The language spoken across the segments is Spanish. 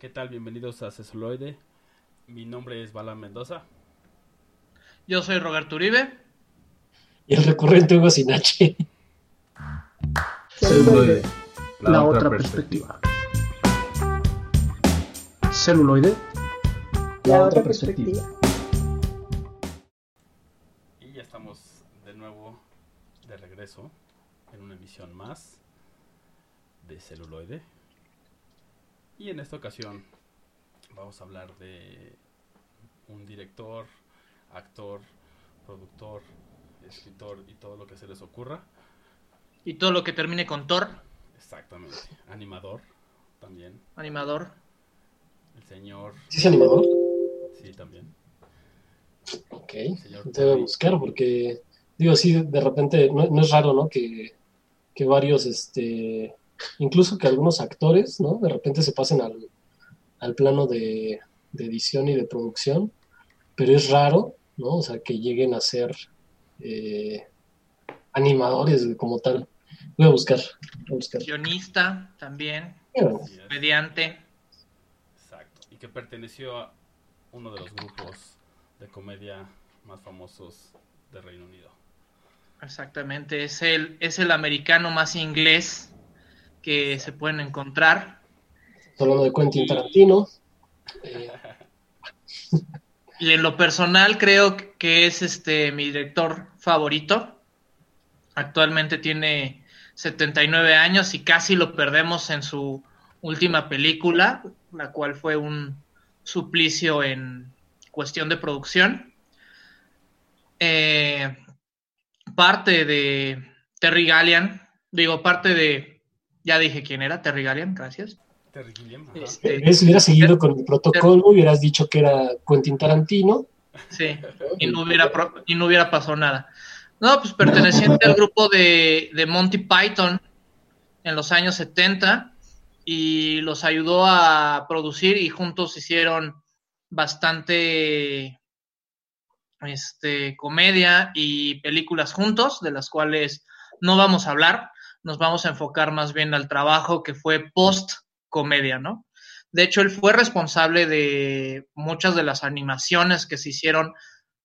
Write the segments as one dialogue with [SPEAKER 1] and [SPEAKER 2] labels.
[SPEAKER 1] ¿Qué tal? Bienvenidos a Cesuloide. Mi nombre es Bala Mendoza.
[SPEAKER 2] Yo soy Roberto Uribe.
[SPEAKER 3] Y el recurrente Hugo Sinache.
[SPEAKER 4] Celuloide, la, otra perspectiva. Celuloide, la otra perspectiva.
[SPEAKER 1] Y ya estamos de nuevo de regreso en una emisión más de celuloide. Y en esta ocasión vamos a hablar de un director, actor, productor, escritor y todo lo que se les ocurra.
[SPEAKER 2] Y todo lo que termine con Thor,
[SPEAKER 1] Exactamente. Animador también.
[SPEAKER 2] animador.
[SPEAKER 1] El señor.
[SPEAKER 3] ¿Sí es animador?
[SPEAKER 1] Sí, también.
[SPEAKER 3] Ok.
[SPEAKER 1] Señor
[SPEAKER 3] Te voy a buscar porque, digo, sí, de repente, no, no es raro, ¿no? Que, que varios, este, incluso que algunos actores, ¿no? De repente se pasen al, al plano de, de edición y de producción, pero es raro, ¿no? O sea, que lleguen a ser eh, animadores como tal. Voy a buscar, voy a buscar.
[SPEAKER 2] Guionista también.
[SPEAKER 3] Bueno.
[SPEAKER 1] Exacto. Y que perteneció a uno de los grupos de comedia más famosos de Reino Unido.
[SPEAKER 2] Exactamente. Es el, es el americano más inglés que se pueden encontrar.
[SPEAKER 3] hablando de Quentin Tarantino. eh,
[SPEAKER 2] Y en lo personal creo que es este mi director favorito. Actualmente tiene 79 años y casi lo perdemos en su última película, la cual fue un suplicio en cuestión de producción. Eh, parte de Terry Gallian, digo, parte de, ya dije quién era, Terry Gallian, gracias.
[SPEAKER 1] Terry Gilliam.
[SPEAKER 2] Este,
[SPEAKER 3] ¿ves? Hubieras seguido con el protocolo, hubieras dicho que era Quentin Tarantino.
[SPEAKER 2] Sí, y no hubiera, pro- y no hubiera pasado nada. No, pues perteneciente al grupo de, de Monty Python en los años 70 y los ayudó a producir y juntos hicieron bastante este, comedia y películas juntos, de las cuales no vamos a hablar, nos vamos a enfocar más bien al trabajo que fue post comedia, ¿no? De hecho, él fue responsable de muchas de las animaciones que se hicieron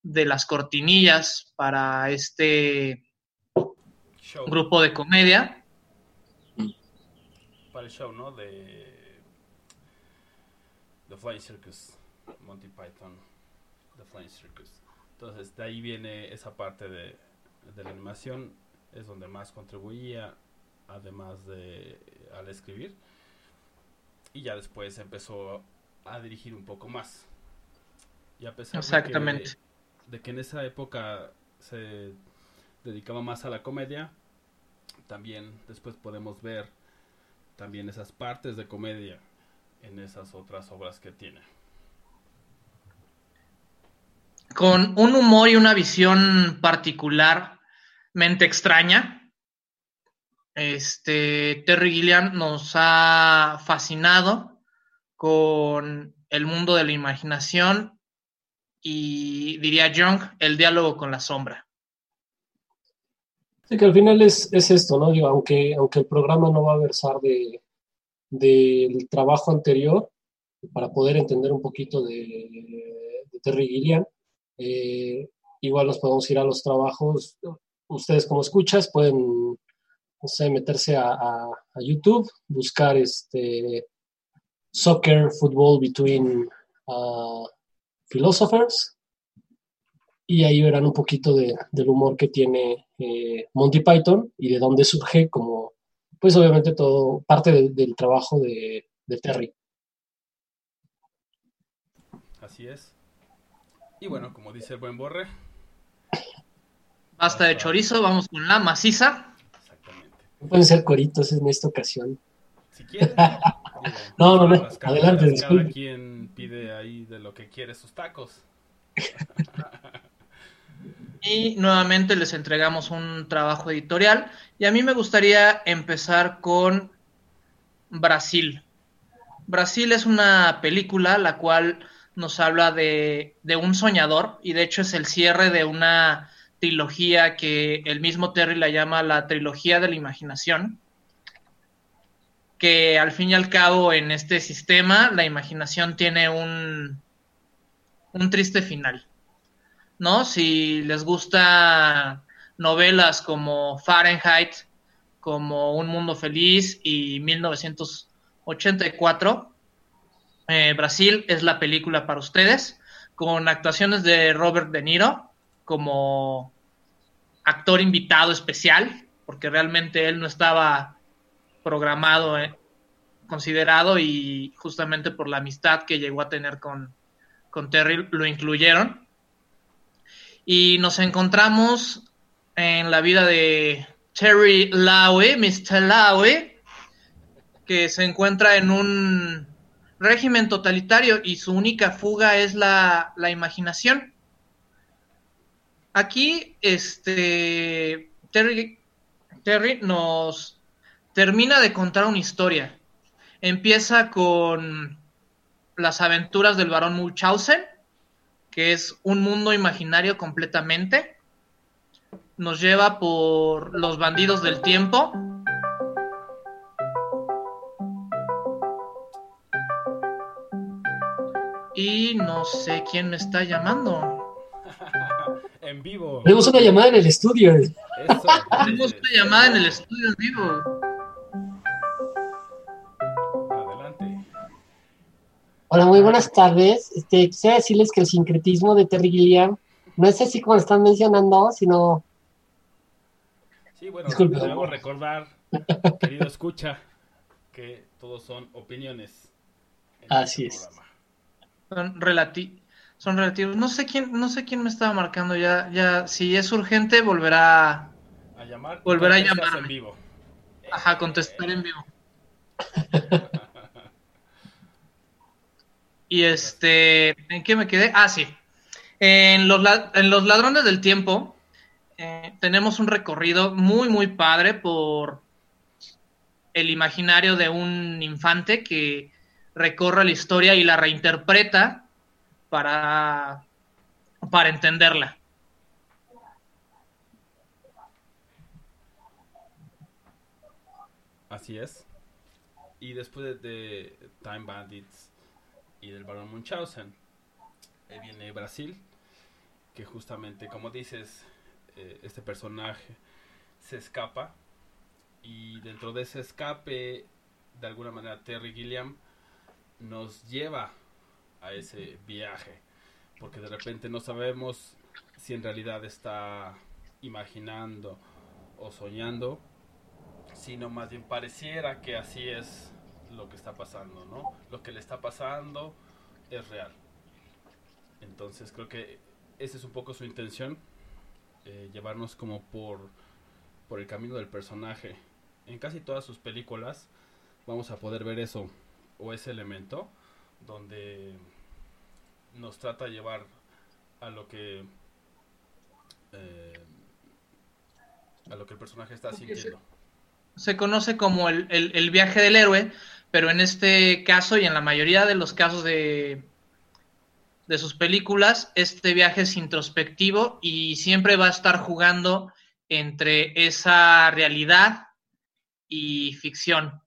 [SPEAKER 2] de las cortinillas para este
[SPEAKER 1] Show.
[SPEAKER 2] grupo de comedia.
[SPEAKER 1] Para el show, ¿no? De. The Flying Circus. Monty Python. The Flying Circus. Entonces, de ahí viene esa parte de, de la animación. Es donde más contribuía. Además de al escribir. Y ya después empezó a dirigir un poco más. Y a pesar de que- de que en esa época se dedicaba más a la comedia, también después podemos ver también esas partes de comedia en esas otras obras que tiene.
[SPEAKER 2] Con un humor y una visión particularmente extraña. Este Terry Gilliam nos ha fascinado con el mundo de la imaginación y diría Jung, el diálogo con la sombra.
[SPEAKER 3] Sí, que al final es, es esto, ¿no? Digo, aunque, aunque el programa no va a versar de, del trabajo anterior, para poder entender un poquito de, Terry Gilliam, eh, igual nos podemos ir a los trabajos. Ustedes como escuchas pueden, no sé, meterse a, a- a YouTube, buscar este Soccer Football Between uh, Philosophers y ahí verán un poquito de- del humor que tiene eh, Monty Python y de dónde surge como, pues obviamente todo parte de- del trabajo de, de Terry.
[SPEAKER 1] Así es. Y bueno, como dice el buen Borre,
[SPEAKER 2] Basta de chorizo, vamos con la maciza.
[SPEAKER 3] No pueden ser coritos en esta ocasión.
[SPEAKER 1] Si quieren,
[SPEAKER 3] No, no, no, adelante,
[SPEAKER 1] cada
[SPEAKER 3] disculpe.
[SPEAKER 1] quien pide ahí de lo que quiere sus tacos.
[SPEAKER 2] Y nuevamente les entregamos un trabajo editorial. Y a mí me gustaría empezar con Brasil. Brasil es una película la cual nos habla de, de un soñador y de hecho es el cierre de una trilogía que el mismo Terry la llama la trilogía de la imaginación. que al fin y al cabo en este sistema la imaginación tiene un, un triste final. ¿No? Si les gusta novelas como Fahrenheit, como Un Mundo Feliz y 1984, eh, Brasil es la película para ustedes, con actuaciones de Robert De Niro como actor invitado especial, porque realmente él no estaba programado, eh, considerado y justamente por la amistad que llegó a tener con, con Terry lo incluyeron. Y nos encontramos en la vida de Terry Lowe, Mr. Lowe, que se encuentra en un régimen totalitario y su única fuga es la, la imaginación. Aquí, este, Terry, Terry nos termina de contar una historia. Empieza con las aventuras del barón Munchausen, que es un mundo imaginario completamente. Nos lleva por los bandidos del tiempo. Y no sé quién me está llamando.
[SPEAKER 1] En vivo.
[SPEAKER 3] Tenemos una llamada en el estudio.
[SPEAKER 2] Eso, Tenemos una llamada en el estudio en vivo.
[SPEAKER 5] Hola, muy buenas tardes. Este, quisiera decirles que el sincretismo de Terry Gilliam no es así como lo están mencionando, sino...
[SPEAKER 1] Sí, bueno, debemos recordar, querido escucha, que todos son opiniones.
[SPEAKER 3] Así es.
[SPEAKER 2] Son, relati son relativos. No sé quién, no sé quién me estaba marcando ya, ya. Si es urgente, volverá
[SPEAKER 1] a llamar.
[SPEAKER 2] Volverá a llamar.
[SPEAKER 1] En vivo.
[SPEAKER 2] Ajá, contestar en vivo. Y este, ¿en qué me quedé? Ah, sí. En los, en los ladrones del tiempo eh, tenemos un recorrido muy, muy padre por el imaginario de un infante que recorre la historia y la reinterpreta para, para entenderla.
[SPEAKER 1] Así es. Y después de Time Bandits y del Barón Munchausen. Viene Brasil, que justamente, como dices, eh, este personaje se escapa y dentro de ese escape, de alguna manera, Terry Gilliam nos lleva a ese viaje, porque de repente no sabemos si en realidad está imaginando o soñando, sino más bien pareciera que así es lo que está pasando, ¿no? Lo que le está pasando es real. Entonces creo que esa es un poco su intención, eh, llevarnos como por, por el camino del personaje. En casi todas sus películas vamos a poder ver eso o ese elemento donde nos trata de llevar a lo que eh, a lo que el personaje está sintiendo.
[SPEAKER 2] Se, conoce como el, el, viaje del héroe, pero en este caso y en la mayoría de los casos de, de sus películas, este viaje es introspectivo y siempre va a estar jugando entre esa realidad y ficción.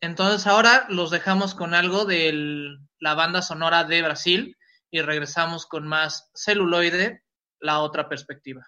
[SPEAKER 2] Entonces ahora los dejamos con algo de la banda sonora de Brasil y regresamos con más celuloide, la otra perspectiva.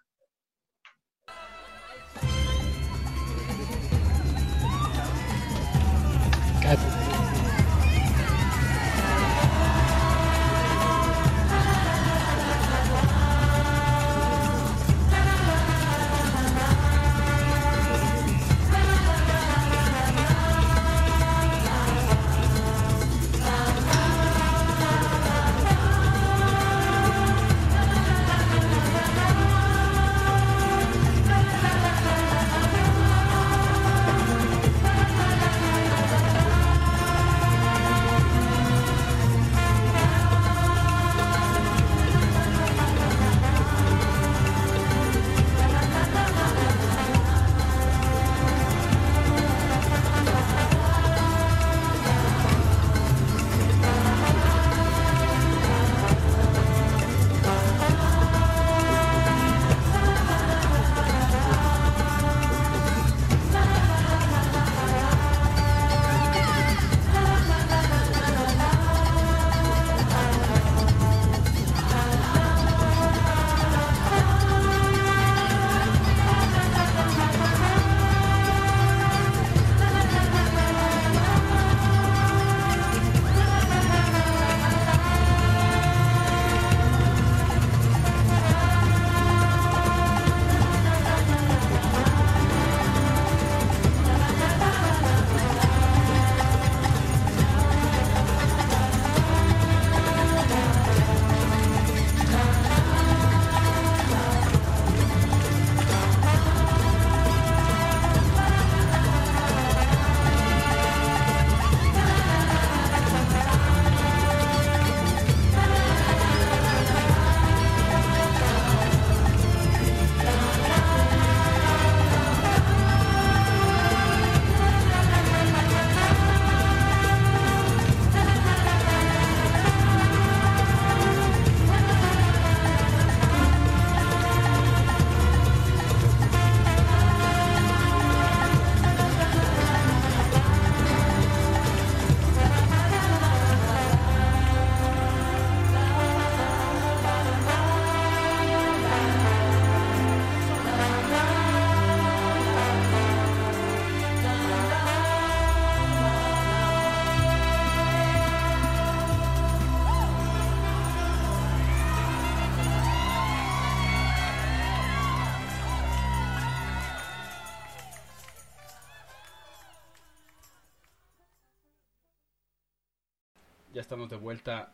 [SPEAKER 1] Estamos de vuelta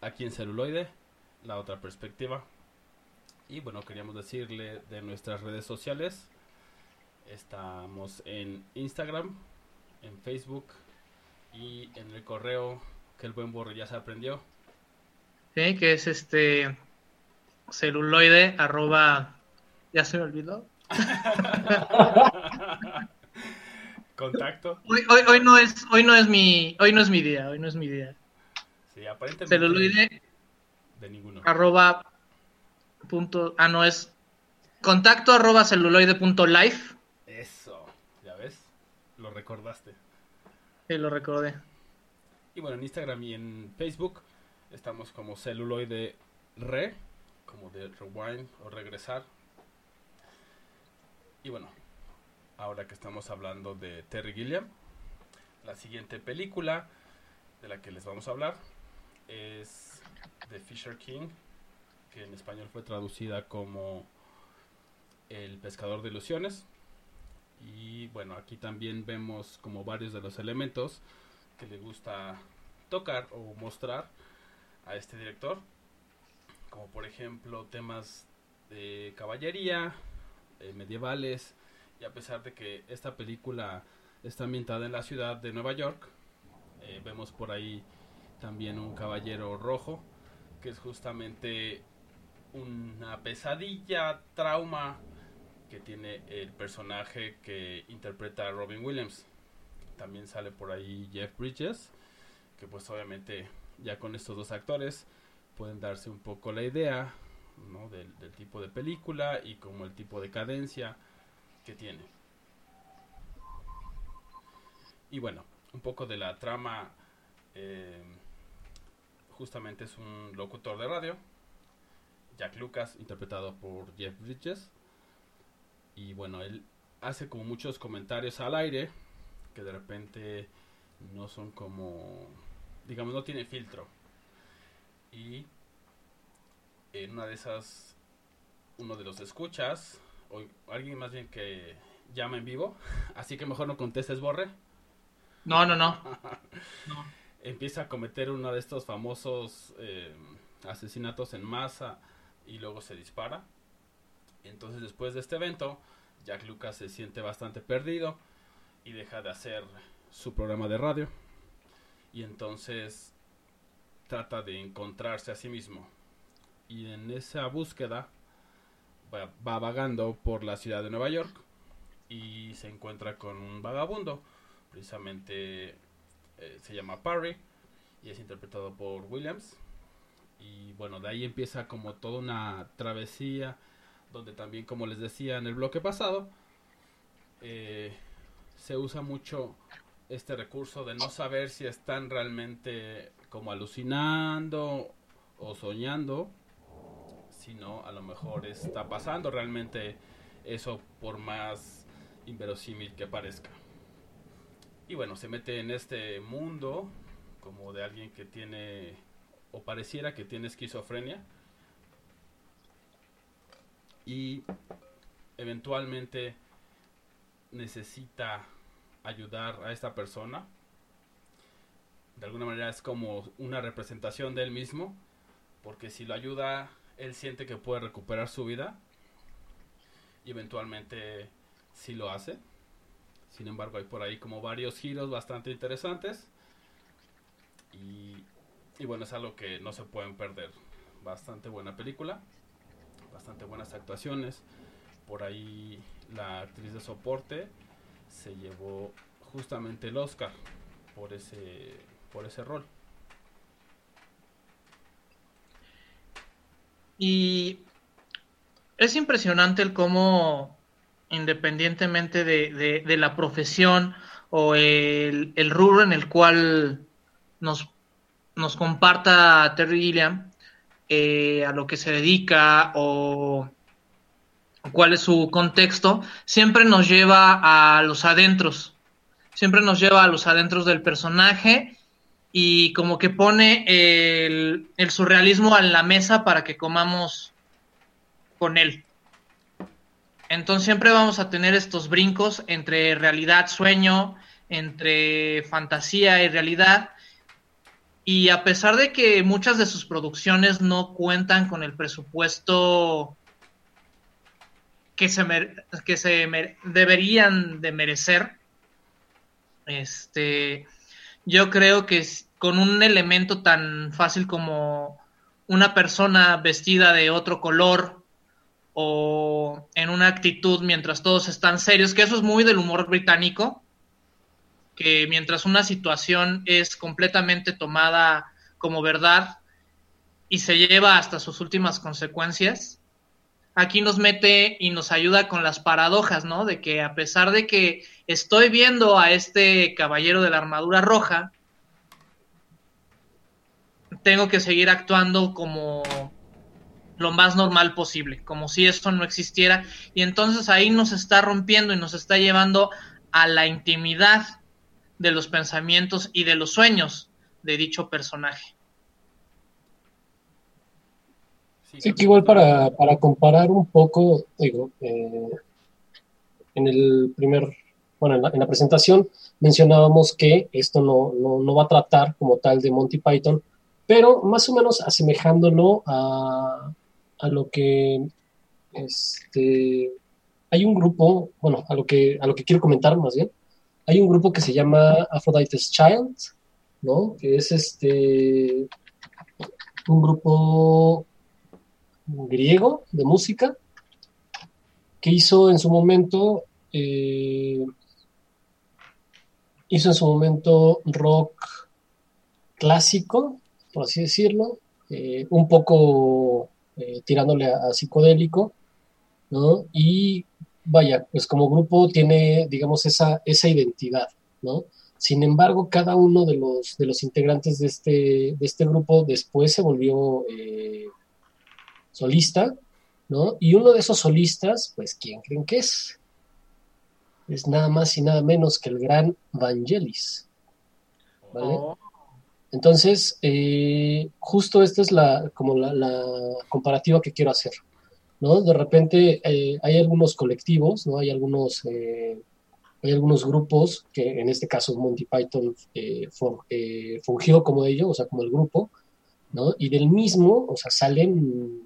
[SPEAKER 1] aquí en celuloide, la otra perspectiva. Y bueno, queríamos decirle de nuestras redes sociales. Estamos en Instagram, en Facebook y en el correo que el buen borro ya se aprendió.
[SPEAKER 2] Sí, que es este celuloide arroba ya se me olvidó.
[SPEAKER 1] Contacto.
[SPEAKER 2] Hoy, hoy, hoy, no es hoy no es mi hoy no es mi día, hoy no es mi día.
[SPEAKER 1] Sí, aparentemente
[SPEAKER 2] Celuloide
[SPEAKER 1] de ninguno.
[SPEAKER 2] arroba punto ah no es contacto arroba celuloide punto live.
[SPEAKER 1] Eso, ya ves, lo recordaste.
[SPEAKER 2] Sí, lo recordé.
[SPEAKER 1] Y bueno, en Instagram y en Facebook estamos como celuloide re, como de rewind o regresar. Y bueno, ahora que estamos hablando de Terry Gilliam, la siguiente película de la que les vamos a hablar es The Fisher King, que en español fue traducida como El pescador de ilusiones. Y bueno, aquí también vemos como varios de los elementos que le gusta tocar o mostrar a este director, como por ejemplo temas de caballería, eh, medievales, y a pesar de que esta película está ambientada en la ciudad de Nueva York, eh, vemos por ahí también un caballero rojo, que es justamente una pesadilla, trauma que tiene el personaje que interpreta a Robin Williams. También sale por ahí Jeff Bridges, que pues obviamente ya con estos dos actores pueden darse un poco la idea ¿no? del, tipo de película y como el tipo de cadencia que tiene. Y bueno, un poco de la trama. eh, justamente es un locutor de radio. Jack Lucas, interpretado por Jeff Bridges. Y bueno, él hace como muchos comentarios al aire que de repente no son como, digamos, no tiene filtro. Y en una de esas, uno de los escuchas, o alguien más bien que llama en vivo, así que mejor no contestes, Borre,
[SPEAKER 2] No, no, no. No.
[SPEAKER 1] Empieza a cometer uno de estos famosos eh, asesinatos en masa y luego se dispara. Entonces después de este evento, Jack Lucas se siente bastante perdido y deja de hacer su programa de radio. Y entonces trata de encontrarse a sí mismo. Y en esa búsqueda va, va vagando por la ciudad de Nueva York y se encuentra con un vagabundo. Precisamente eh, se llama Parry y es interpretado por Williams. Y bueno, de ahí empieza como toda una travesía donde también, como les decía en el bloque pasado, eh, se usa mucho este recurso de no saber si están realmente como alucinando o soñando, sino a lo mejor está pasando realmente eso por más inverosímil que parezca. Y bueno, se mete en este mundo como de alguien que tiene o pareciera que tiene esquizofrenia y eventualmente necesita ayudar a esta persona. De alguna manera es como una representación de él mismo, porque si lo ayuda, él siente que puede recuperar su vida y eventualmente sí lo hace. Sin embargo, hay por ahí como varios giros bastante interesantes. Y, bueno, es algo que no se pueden perder. Bastante buena película, bastante buenas actuaciones. Por ahí la actriz de soporte se llevó justamente el Oscar por ese, por ese rol.
[SPEAKER 2] Y es impresionante el cómo, independientemente de, la profesión o el, rubro en el cual nos, nos comparta Terry Gilliam, eh, a lo que se dedica o cuál es su contexto, siempre nos lleva a los adentros, siempre nos lleva a los adentros del personaje y como que pone el, el surrealismo en la mesa para que comamos con él. Entonces siempre vamos a tener estos brincos entre realidad, sueño, entre fantasía y realidad. Y a pesar de que muchas de sus producciones no cuentan con el presupuesto que se, que se deberían de merecer, este, yo creo que con un elemento tan fácil como una persona vestida de otro color o en una actitud mientras todos están serios, que eso es muy del humor británico, que mientras una situación es completamente tomada como verdad y se lleva hasta sus últimas consecuencias, aquí nos mete y nos ayuda con las paradojas, ¿no? De que a pesar de que estoy viendo a este caballero de la armadura roja, tengo que seguir actuando como lo más normal posible, como si esto no existiera. Y entonces ahí nos está rompiendo y nos está llevando a la intimidad de los pensamientos y de los sueños de dicho personaje.
[SPEAKER 3] Sí, que igual para, para, comparar un poco, digo, eh, en el primer, bueno, en la, presentación mencionábamos que esto no, no, no, va a tratar como tal de Monty Python, pero más o menos asemejándolo a, a lo que este, hay un grupo, bueno, a lo que, a lo que quiero comentar más bien, hay un grupo que se llama Aphrodite's Child, ¿no? Que es este un grupo griego de música que hizo en su momento eh, hizo en su momento rock clásico, por así decirlo, eh, un poco eh, tirándole a, psicodélico, ¿no? Y vaya, pues como grupo tiene, digamos, esa, esa identidad, ¿no? Sin embargo, cada uno de los, de los integrantes de este, de este grupo después se volvió eh, solista, ¿no? Y uno de esos solistas, pues, ¿quién creen que es? Es nada más y nada menos que el gran Vangelis, ¿vale? Oh. Entonces, eh, justo esta es la, como la, comparativa que quiero hacer, ¿no? De repente eh, hay algunos colectivos, ¿no? Hay algunos, eh, hay algunos grupos que en este caso Monty Python fungió como ello, o sea, como el grupo, ¿no? Y del mismo, o sea, salen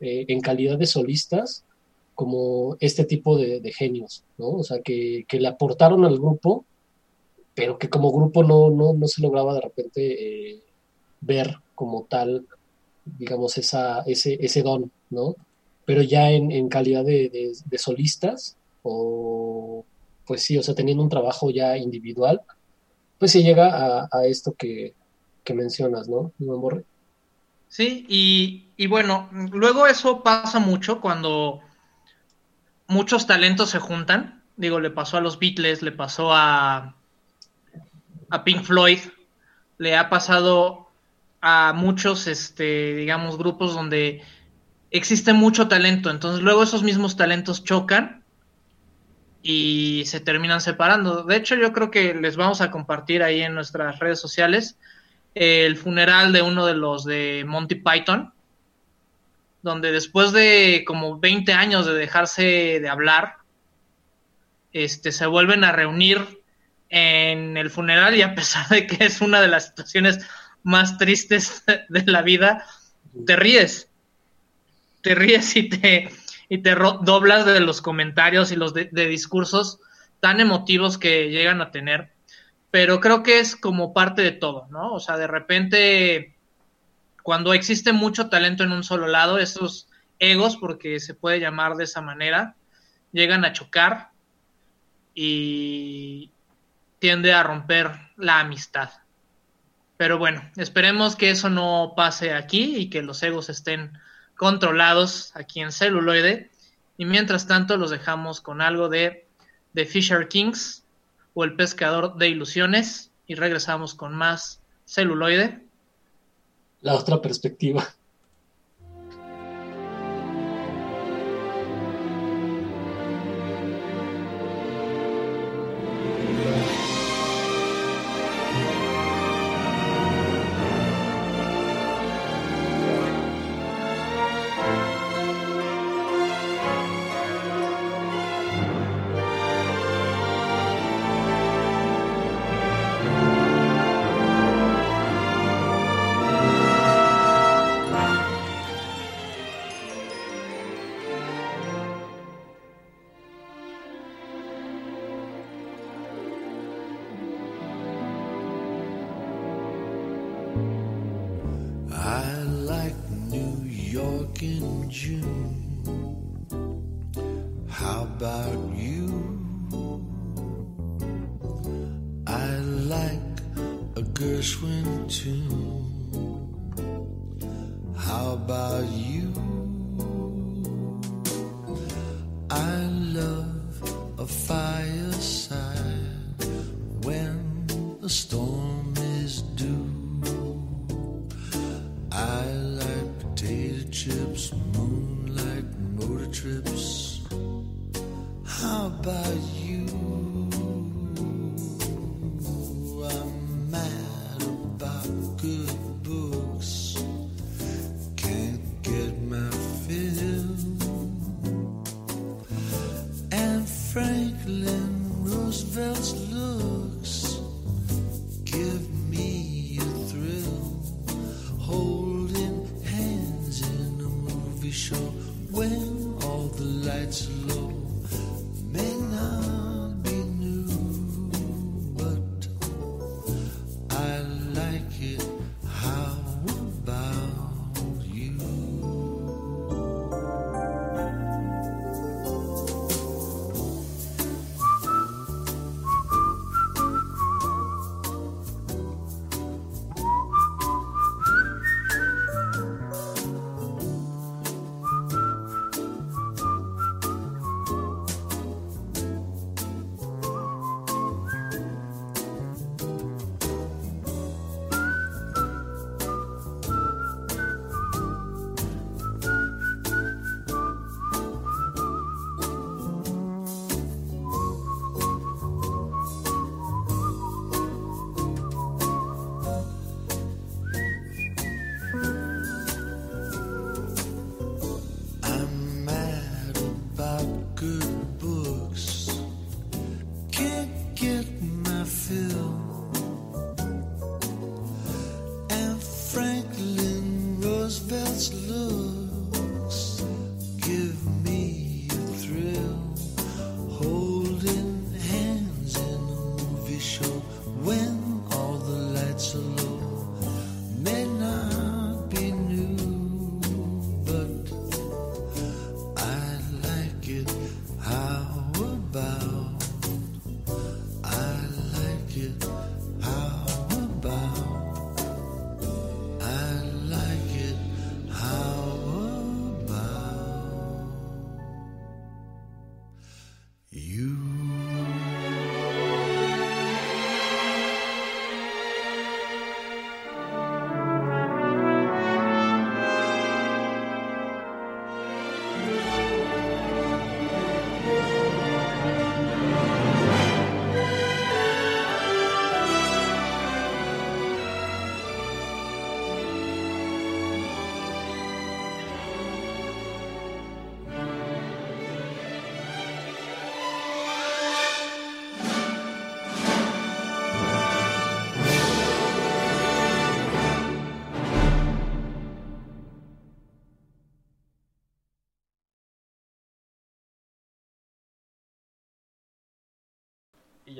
[SPEAKER 3] en calidad de solistas como este tipo de, genios, ¿no? O sea, que, que le aportaron al grupo pero que como grupo no, no, no se lograba de repente eh, ver como tal, digamos, esa, ese, ese don, ¿no? Pero ya en, en calidad de, solistas, o pues sí, o sea, teniendo un trabajo ya individual, pues se llega a, esto que, que, mencionas, ¿no?
[SPEAKER 2] Sí, y, y bueno, luego eso pasa mucho cuando muchos talentos se juntan. Digo, le pasó a los Beatles, le pasó a, a Pink Floyd, le ha pasado a muchos, este, digamos, grupos donde existe mucho talento. Entonces luego esos mismos talentos chocan y se terminan separando. De hecho, yo creo que les vamos a compartir ahí en nuestras redes sociales el funeral de uno de los de Monty Python, donde después de como 20 años de dejarse de hablar, este, se vuelven a reunir en el funeral y a pesar de que es una de las situaciones más tristes de la vida, te ríes. Te ríes y te, y te doblas de los comentarios y los de, discursos tan emotivos que llegan a tener. Pero creo que es como parte de todo, ¿no? O sea, de repente, cuando existe mucho talento en un solo lado, esos egos, porque se puede llamar de esa manera, llegan a chocar y, tiende a romper la amistad. Pero bueno, esperemos que eso no pase aquí y que los egos estén controlados aquí en celuloide. Y mientras tanto los dejamos con algo de The Fisher Kings o El Pescador de Ilusiones y regresamos con más celuloide.
[SPEAKER 3] La otra perspectiva.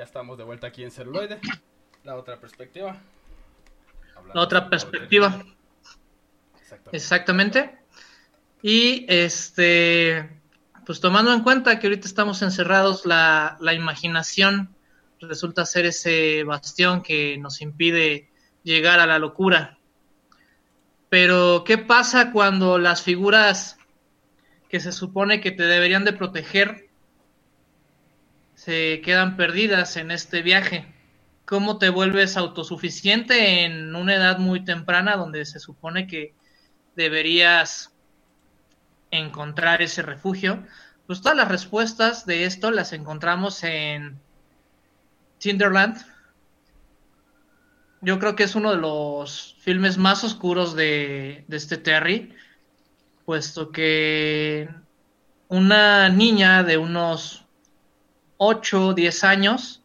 [SPEAKER 1] Ya estamos de vuelta aquí en celuloide. La otra perspectiva. Hablando
[SPEAKER 2] La otra perspectiva.
[SPEAKER 1] Exactamente.
[SPEAKER 2] Exactamente. Y este, pues tomando en cuenta que ahorita estamos encerrados, la, la imaginación resulta ser ese bastión que nos impide llegar a la locura. Pero, ¿qué pasa cuando las figuras que se supone que te deberían de proteger se quedan perdidas en este viaje? ¿Cómo te vuelves autosuficiente en una edad muy temprana donde se supone que deberías encontrar ese refugio? Pues todas las respuestas de esto las encontramos en Tinderland. Yo creo que es uno de los filmes más oscuros de, de este Terry, puesto que una niña de unos 8 o 10 años,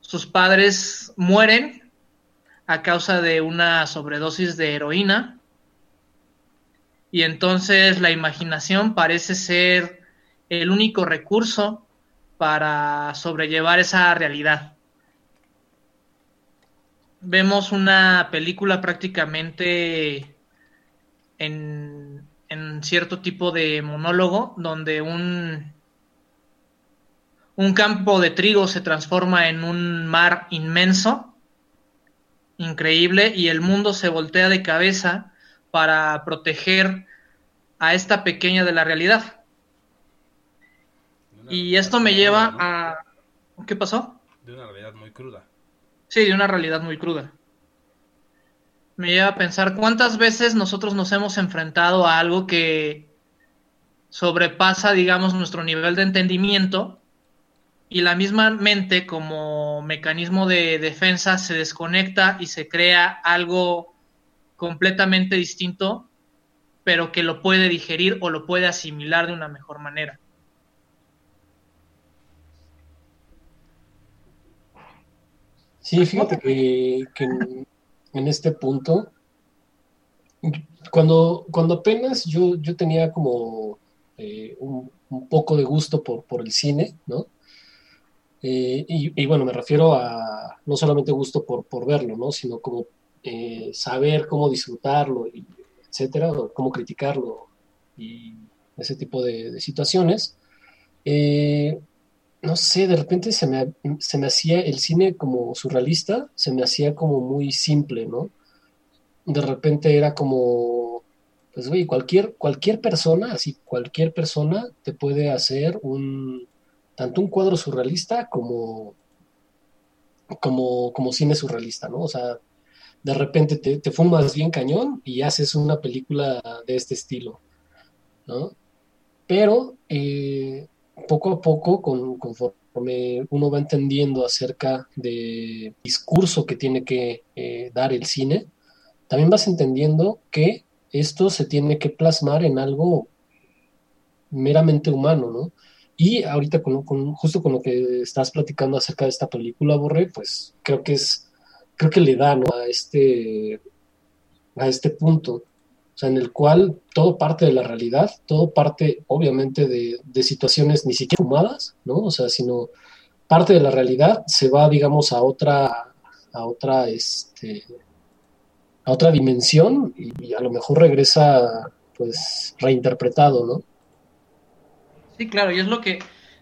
[SPEAKER 2] sus padres mueren a causa de una sobredosis de heroína y entonces la imaginación parece ser el único recurso para sobrellevar esa realidad. vemos una película prácticamente en, en cierto tipo de monólogo donde un, un campo de trigo se transforma en un mar inmenso, increíble, y el mundo se voltea de cabeza para proteger a esta pequeña de la realidad. Y esto me lleva a... ¿Qué pasó?
[SPEAKER 1] De una realidad muy cruda.
[SPEAKER 2] Sí, de una realidad muy cruda. Me lleva a pensar cuántas veces nosotros nos hemos enfrentado a algo que sobrepasa, digamos, nuestro nivel de entendimiento y la misma mente como mecanismo de defensa se desconecta y se crea algo completamente distinto, pero que lo puede digerir o lo puede asimilar de una mejor manera.
[SPEAKER 3] Sí, fíjate que, que en, en este punto, cuando, cuando apenas yo, yo tenía como eh, un, un poco de gusto por, por el cine, ¿no? Eh, y, y bueno, me refiero a no solamente gusto por, por verlo, ¿no? Sino como eh, saber cómo disfrutarlo, y etcétera, o cómo criticarlo y ese tipo de, de situaciones. Eh, no sé, de repente se me, se me hacía el cine como surrealista, se me hacía como muy simple, ¿no? De repente era como, pues güey, cualquier, cualquier persona, así, cualquier persona te puede hacer un, tanto un cuadro surrealista como, como, como cine surrealista, ¿no? O sea, de repente te, te fumas bien cañón y haces una película de este estilo, ¿no? Pero eh, poco a poco, con, conforme uno va entendiendo acerca del discurso que tiene que eh, dar el cine, también vas entendiendo que esto se tiene que plasmar en algo meramente humano, ¿no? Y ahorita, con, con, justo con lo que estás platicando acerca de esta película, Borre, pues creo que es, creo que le da, ¿no? A este, a este punto o sea, en el cual todo parte de la realidad, todo parte obviamente de, de, situaciones ni siquiera fumadas, ¿no? O sea, sino parte de la realidad se va, digamos, a otra, a otra, este, a otra dimensión y, y a lo mejor regresa, pues, reinterpretado, ¿no?
[SPEAKER 2] Sí, claro, y es lo que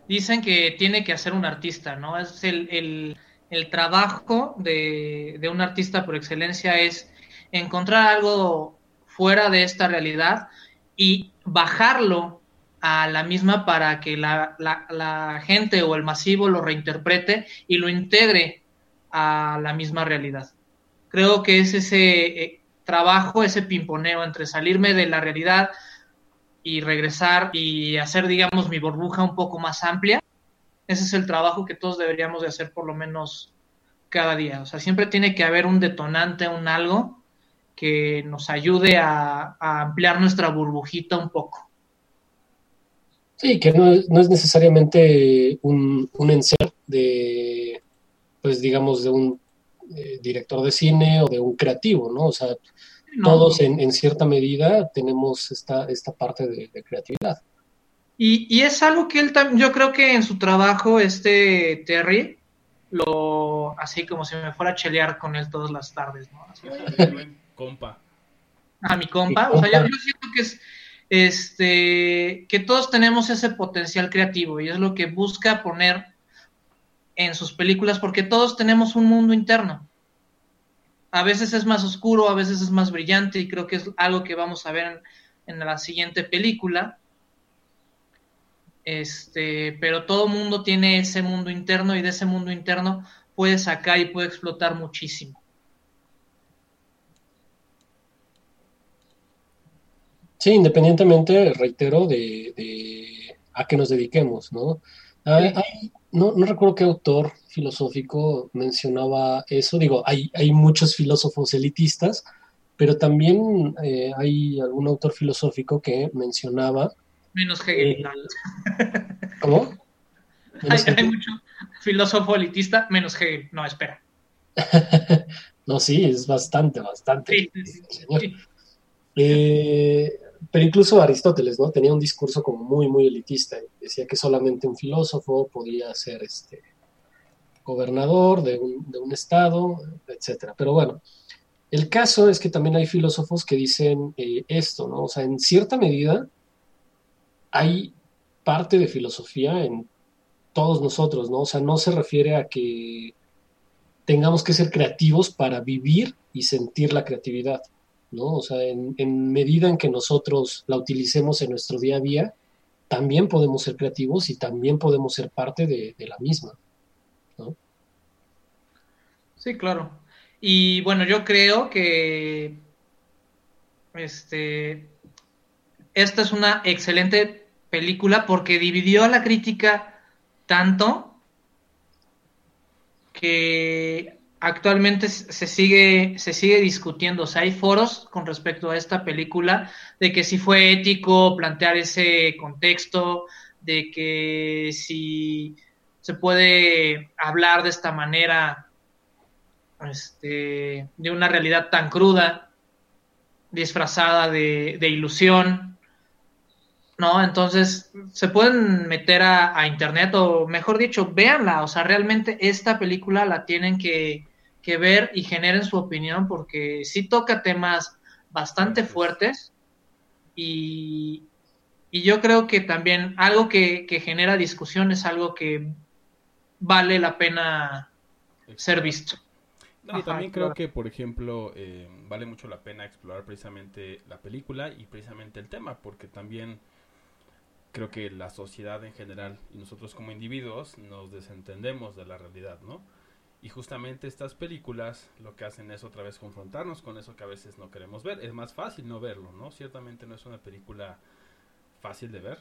[SPEAKER 2] dicen que tiene que hacer un artista, ¿no? Es el, el, el trabajo de, de un artista por excelencia es encontrar algo fuera de esta realidad y bajarlo a la misma para que la, la, la, gente o el masivo lo reinterprete y lo integre a la misma realidad. Creo que es ese eh, trabajo, ese pimponeo entre salirme de la realidad y regresar y hacer, digamos, mi burbuja un poco más amplia. Ese es el trabajo que todos deberíamos de hacer por lo menos cada día. O sea, siempre tiene que haber un detonante, un algo que nos ayude a, ampliar nuestra burbujita un poco.
[SPEAKER 3] Sí, que no, no es necesariamente un, un enser de, pues digamos, de un eh, director de cine o de un creativo, ¿no? O sea, no. todos en, en, cierta medida tenemos esta, esta parte de, de creatividad.
[SPEAKER 2] Y, y, es algo que él también, yo creo que en su trabajo, este Terry, lo, así como si me fuera a chelear con él todas las tardes, ¿no? Así,
[SPEAKER 1] compa.
[SPEAKER 2] A mi compa. O sea, yo, yo, siento que es este que todos tenemos ese potencial creativo y es lo que busca poner en sus películas porque todos tenemos un mundo interno. A veces es más oscuro, a veces es más brillante y creo que es algo que vamos a ver en, en la siguiente película. Este, pero todo mundo tiene ese mundo interno y de ese mundo interno puede sacar y puede explotar muchísimo.
[SPEAKER 3] Sí, independientemente, reitero, de, de a qué nos dediquemos, ¿no? Hay, hay, no, no, recuerdo qué autor filosófico mencionaba eso. Digo, hay, hay muchos filósofos elitistas, pero también eh, hay algún autor filosófico que mencionaba.
[SPEAKER 2] Menos Hegel.
[SPEAKER 3] Eh, ¿Cómo?
[SPEAKER 2] Hay, hay, mucho filósofo elitista, menos Hegel. No, espera.
[SPEAKER 3] no, sí, es bastante, bastante. Sí, sí, sí. Eh, pero incluso Aristóteles, ¿no? Tenía un discurso como muy, muy elitista. Decía que solamente un filósofo podía ser este, gobernador de un, estado, etcétera. Pero bueno, el caso es que también hay filósofos que dicen eh, esto, ¿no? O sea, en cierta medida hay parte de filosofía en todos nosotros, ¿no? O sea, no se refiere a que tengamos que ser creativos para vivir y sentir la creatividad, ¿no? O sea, en, medida en que nosotros la utilicemos en nuestro día a día, también podemos ser creativos y también podemos ser parte de, la misma.
[SPEAKER 2] Sí, claro. Y bueno, yo creo que este esta es una excelente película porque dividió a la crítica tanto que actualmente se sigue, se sigue discutiendo. O sea, hay foros con respecto a esta película de que si fue ético plantear ese contexto, de que si se puede hablar de esta manera este, de una realidad tan cruda, disfrazada de, de ilusión, ¿no? Entonces, se pueden meter a, a, internet o, mejor dicho, véanla. O sea, realmente esta película la tienen que, que, ver y generen su opinión porque sí toca temas bastante fuertes y, y yo creo que también algo que, que, genera discusión es algo que vale la pena ser visto.
[SPEAKER 1] No, y también Ajá, creo que, por ejemplo, eh, vale mucho la pena explorar precisamente la película y precisamente el tema, porque también creo que la sociedad en general y nosotros como individuos nos desentendemos de la realidad, ¿no? Y justamente estas películas lo que hacen es otra vez confrontarnos con eso que a veces no queremos ver. Es más fácil no verlo, ¿no? Ciertamente no es una película fácil de ver.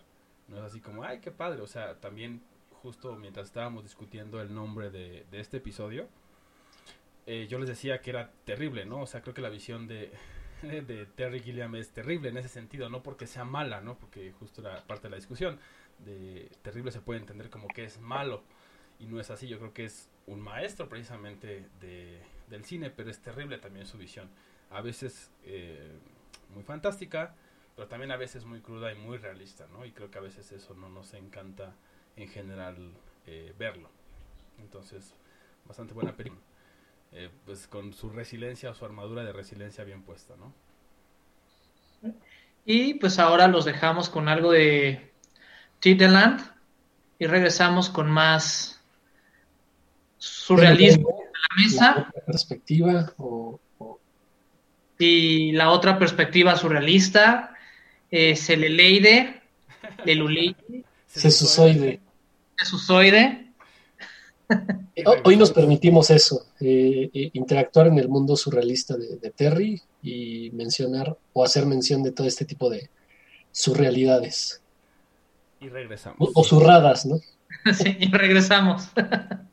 [SPEAKER 1] No es así como, ay, qué padre. O sea, también justo mientras estábamos discutiendo el nombre de, de este episodio, eh, yo les decía que era terrible, ¿no? O sea, creo que la visión de, de Terry Gilliam es terrible en ese sentido, no porque sea mala, ¿no? Porque justo era parte de la discusión. De terrible se puede entender como que es malo. Y no es así, yo creo que es un maestro precisamente de, del cine, pero es terrible también su visión. A veces eh, muy fantástica, pero también a veces muy cruda y muy realista, ¿no? Y creo que a veces eso no nos encanta en general eh, verlo. Entonces, bastante buena película eh, pues con su resiliencia o su armadura de resiliencia bien puesta, ¿no?
[SPEAKER 2] Y pues ahora los dejamos con algo de Tidland y regresamos con más surrealismo
[SPEAKER 3] de la mesa. La perspectiva o, o...
[SPEAKER 2] Y la otra perspectiva surrealista es el Eleide, el Uli. Ah,
[SPEAKER 3] hoy nos permitimos eso, eh, eh, interactuar en el mundo surrealista de, Terry y mencionar o hacer mención de todo este tipo de surrealidades.
[SPEAKER 1] Y regresamos.
[SPEAKER 3] O, o surradas, ¿no?
[SPEAKER 2] sí, y regresamos.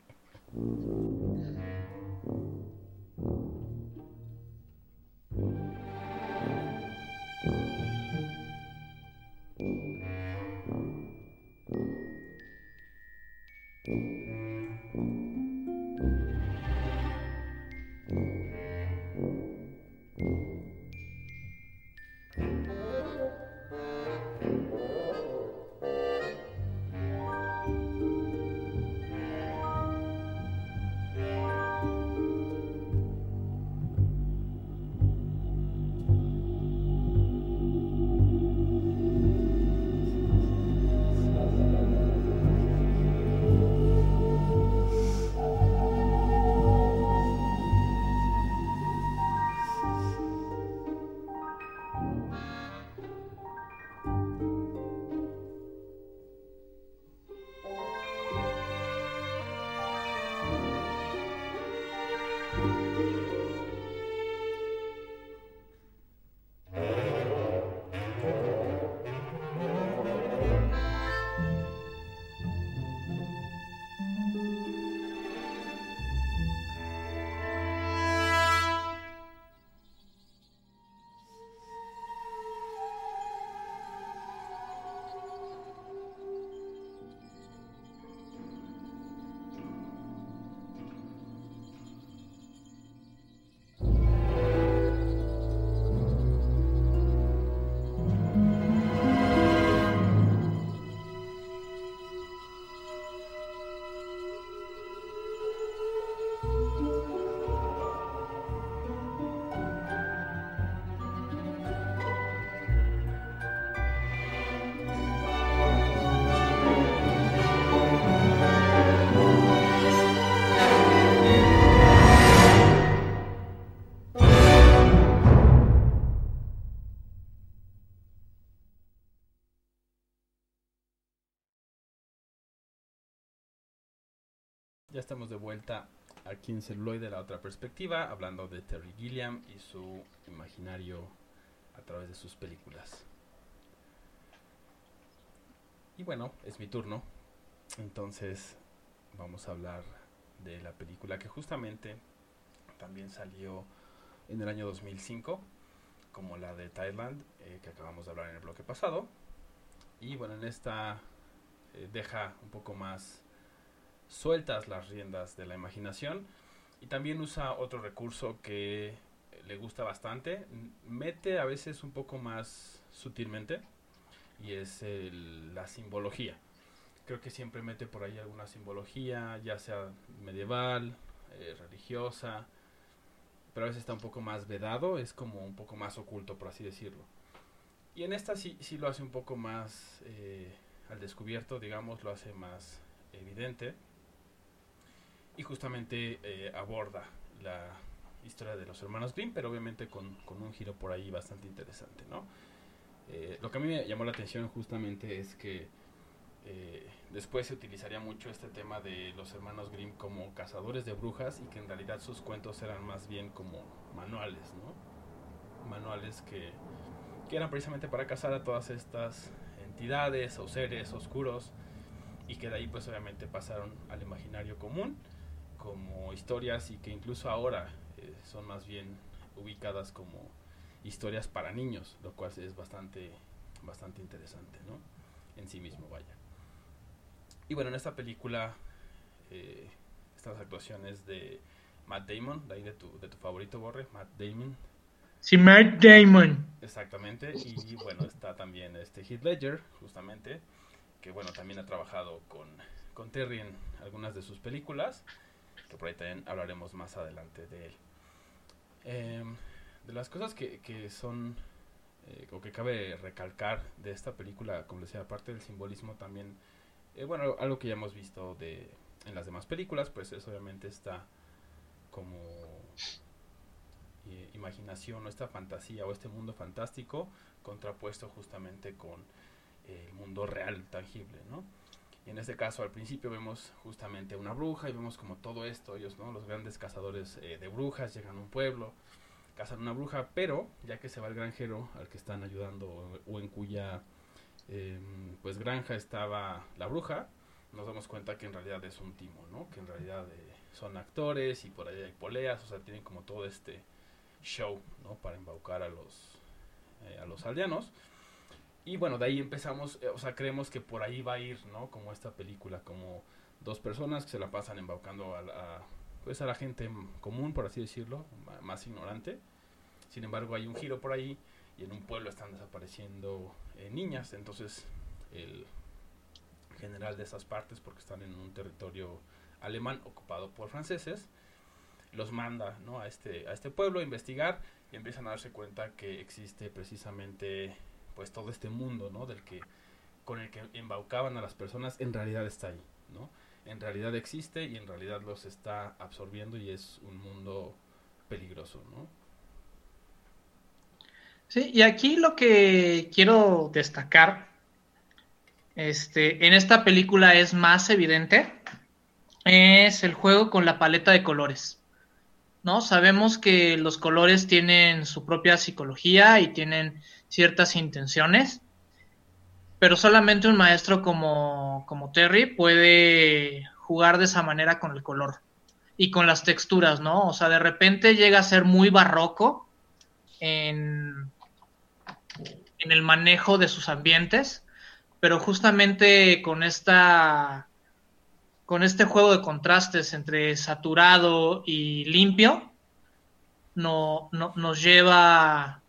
[SPEAKER 1] estamos de vuelta aquí en Celuloide, la otra perspectiva, hablando de Terry Gilliam y su imaginario a través de sus películas. Y bueno, es mi turno. Entonces vamos a hablar de la película que justamente también salió en el año 2005, como la de Thailand, eh, que acabamos de hablar en el bloque pasado. Y bueno, en esta eh, deja un poco más sueltas las riendas de la imaginación y también usa otro recurso que le gusta bastante, mete a veces un poco más sutilmente y es el- la simbología. Creo que siempre mete por ahí alguna simbología, ya sea medieval, eh, religiosa, pero a veces está un poco más vedado, es como un poco más oculto, por así decirlo. Y en esta sí, sí lo hace un poco más eh, al descubierto, digamos, lo hace más evidente. Y justamente eh, aborda la historia de los hermanos Grimm, pero obviamente con, con un giro por ahí bastante interesante, ¿no? Eh, lo que a mí me llamó la atención justamente es que eh, después se utilizaría mucho este tema de los hermanos Grimm como cazadores de brujas y que en realidad sus cuentos eran más bien como manuales, ¿no? Manuales que, que eran precisamente para cazar a todas estas entidades o seres oscuros y que de ahí pues obviamente pasaron al imaginario común como historias y que incluso ahora eh, son más bien ubicadas como historias para niños, lo cual es bastante, bastante interesante, ¿no? En sí mismo, vaya. Y bueno, en esta película, eh, estas actuaciones de Matt Damon, de ahí de tu, de tu favorito, Borre, Matt Damon,
[SPEAKER 2] Sí, Matt Damon.
[SPEAKER 1] Exactamente, y bueno, está también este Heath Ledger, justamente, que bueno, también ha trabajado con, con Terry en algunas de sus películas, que por ahí también hablaremos más adelante de él. Em, de las cosas que, que son, eh, o que cabe recalcar de esta película, como decía, aparte del simbolismo también, eh, bueno, algo que ya hemos visto de, en las demás películas, pues es obviamente esta como eh, imaginación o esta fantasía o este mundo fantástico contrapuesto justamente con el mundo real, tangible, ¿no? Y en este caso al principio vemos justamente una bruja y vemos como todo esto, ellos, ¿no? Los grandes cazadores eh, de brujas llegan a un pueblo, cazan una bruja, pero ya que se va el granjero al que están ayudando o, en cuya eh, pues granja estaba la bruja, nos damos cuenta que en realidad es un timo, ¿no? Que en realidad eh, son actores y por ahí hay poleas, o sea, tienen como todo este show, ¿no? Para embaucar a los, eh, a los aldeanos. Y bueno, de ahí empezamos, eh, o sea, creemos que por ahí va a ir, ¿no? Como esta película, como dos personas que se la pasan embaucando a, la- pues a la gente común, por así decirlo, más ignorante. Sin embargo, hay un giro por ahí y en un pueblo están desapareciendo eh, niñas, entonces el general de esas partes, porque están en un territorio alemán ocupado por franceses, los manda ¿no? a, este, a este pueblo a investigar y empiezan a darse cuenta que existe precisamente pues todo este mundo ¿no? del que con el que embaucaban a las personas en realidad está ahí ¿no? en realidad existe y en realidad los está absorbiendo y es un mundo peligroso ¿no?
[SPEAKER 2] Sí, y aquí lo que quiero destacar, este, en esta película es más evidente, es el juego con la paleta de colores. ¿No? Sabemos que los colores tienen su propia psicología y tienen ciertas intenciones, pero solamente un maestro como, como Terry puede jugar de esa manera con el color y con las texturas, ¿no? O sea, de repente llega a ser muy barroco en, en el manejo de sus ambientes, pero justamente con esta con este juego de contrastes entre saturado y limpio no, no, nos lleva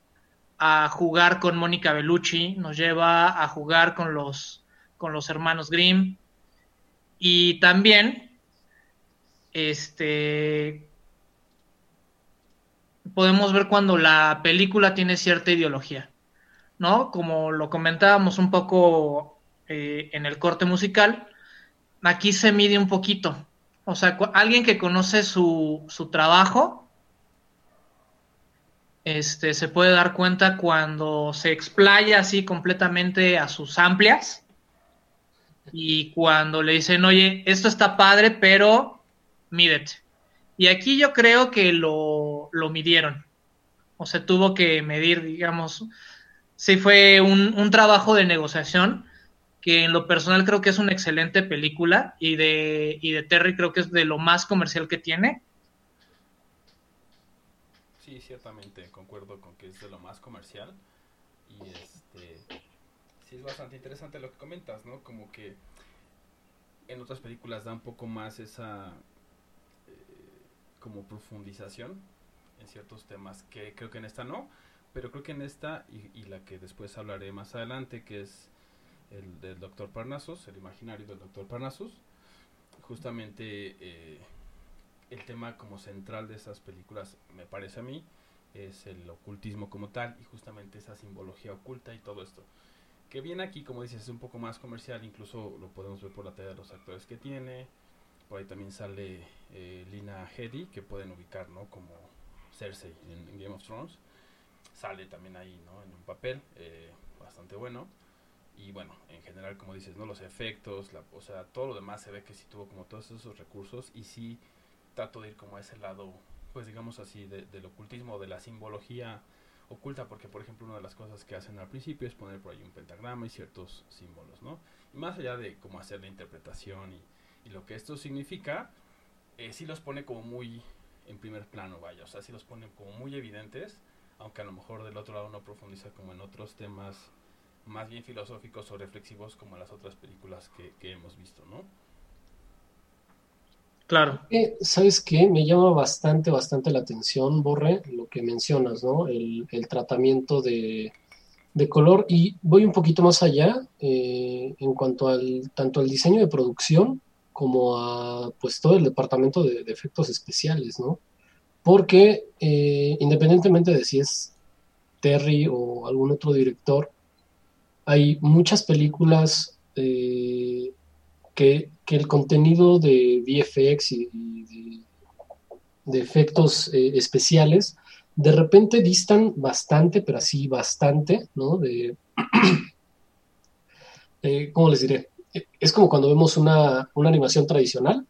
[SPEAKER 2] a jugar con Mónica Bellucci, nos lleva a jugar con los con los hermanos Grimm y también este podemos ver cuando la película tiene cierta ideología. ¿no? Como lo comentábamos un poco eh, en el corte musical, aquí se mide un poquito. O sea, alguien que conoce su, su trabajo, este, se puede dar cuenta cuando se explaya así completamente a sus amplias y cuando le dicen, oye, esto está padre, pero mídete. Y aquí yo creo que lo, lo midieron. O se tuvo que medir, digamos, sí fue un, un, trabajo de negociación que en lo personal creo que es una excelente película y de, y de Terry creo que es de lo más comercial que tiene.
[SPEAKER 1] Sí, ciertamente, concuerdo con que es de lo más comercial y este sí es bastante interesante lo que comentas, ¿no? Como que en otras películas da un poco más esa eh, como profundización en ciertos temas que creo que en esta no, pero creo que en esta y, la que después hablaré más adelante, que es el del doctor Parnassus, el imaginario del doctor Parnassus, justamente eh, el tema como central de esas películas, me parece a mí, es el ocultismo como tal y justamente esa simbología oculta y todo esto. Que viene aquí, como dices, es un poco más comercial, incluso lo podemos ver por la talla de los actores que tiene. Por ahí también sale eh, Lina Headey, que pueden ubicar, ¿no? Como Cersei en, en, Game of Thrones. Sale también ahí, ¿no? En un papel eh, bastante bueno. Y bueno, en general, como dices, ¿no? Los efectos, la, o sea, todo lo demás se ve que sí tuvo como todos esos recursos y sí trato de ir como a ese lado, pues digamos así, de, del ocultismo, de la simbología oculta, porque por ejemplo una de las cosas que hacen al principio es poner por ahí un pentagrama y ciertos símbolos, ¿no? Y más allá de cómo hacer la interpretación y, lo que esto significa, eh, sí los pone como muy en primer plano, vaya, o sea, sí los pone como muy evidentes, aunque a lo mejor del otro lado no profundiza como en otros temas más bien filosóficos o reflexivos como las otras películas que hemos visto, ¿no?
[SPEAKER 2] Claro.
[SPEAKER 3] Eh, ¿Sabes qué? Me llama bastante, bastante la atención, Borre, lo que mencionas, ¿no? El, tratamiento de, color. Y voy un poquito más allá eh, en cuanto al tanto al diseño de producción como a pues todo el departamento de, efectos especiales, ¿no? Porque eh, independientemente de si es Terry o algún otro director, hay muchas películas que, que, el contenido de VFX y, de, efectos eh, especiales de repente distan bastante, pero así bastante, ¿no? De, eh, ¿cómo les diré? Es como cuando vemos una, una animación tradicional,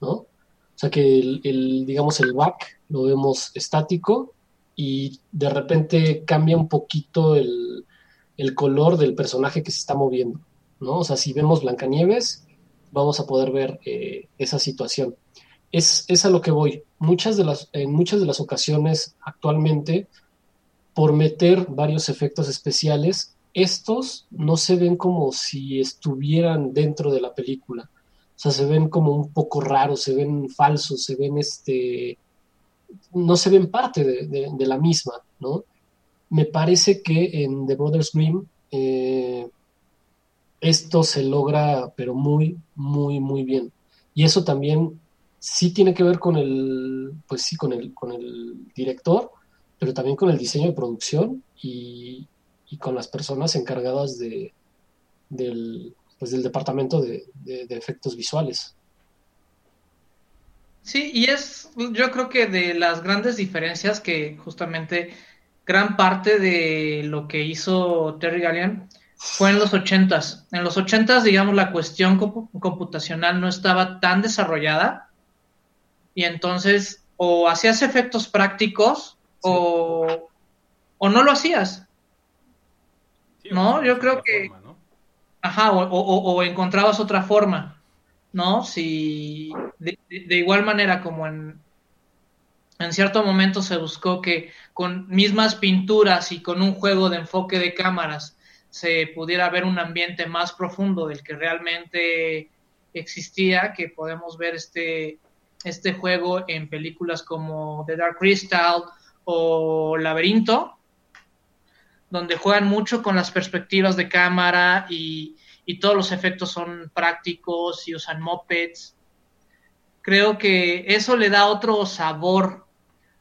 [SPEAKER 3] ¿no? O sea que el, el, digamos, el back lo vemos estático y de repente cambia un poquito el, el color del personaje que se está moviendo, ¿no? O sea, si vemos Blancanieves, vamos a poder ver eh, esa situación. Es, es, a lo que voy. Muchas de las, en muchas de las ocasiones actualmente, por meter varios efectos especiales, estos no se ven como si estuvieran dentro de la película. O sea, se ven como un poco raros, se ven falsos, se ven este. no se ven parte de, de, la misma, ¿no? me parece que en The Brothers Grimm eh, esto se logra, pero muy, muy, muy bien. Y eso también sí tiene que ver con el, pues sí, con el, con el director, pero también con el diseño de producción y, y con las personas encargadas de, del, pues del departamento de, de, efectos visuales.
[SPEAKER 2] Sí, y es, yo creo que de las grandes diferencias que justamente gran parte de lo que hizo Terry Gallian fue en los ochentas. En los ochentas, digamos, la cuestión comp computacional no estaba tan desarrollada y entonces o hacías efectos prácticos sí. o, o, no lo hacías. Sí, ¿No? Yo creo que... Forma, ¿no? Ajá, o, o, encontrabas otra forma, ¿no? Si de, de igual manera como en, en cierto momento se buscó que con mismas pinturas y con un juego de enfoque de cámaras se pudiera ver un ambiente más profundo del que realmente existía, que podemos ver este, este juego en películas como The Dark Crystal o Laberinto, donde juegan mucho con las perspectivas de cámara y, y todos los efectos son prácticos y usan mopeds. Creo que eso le da otro sabor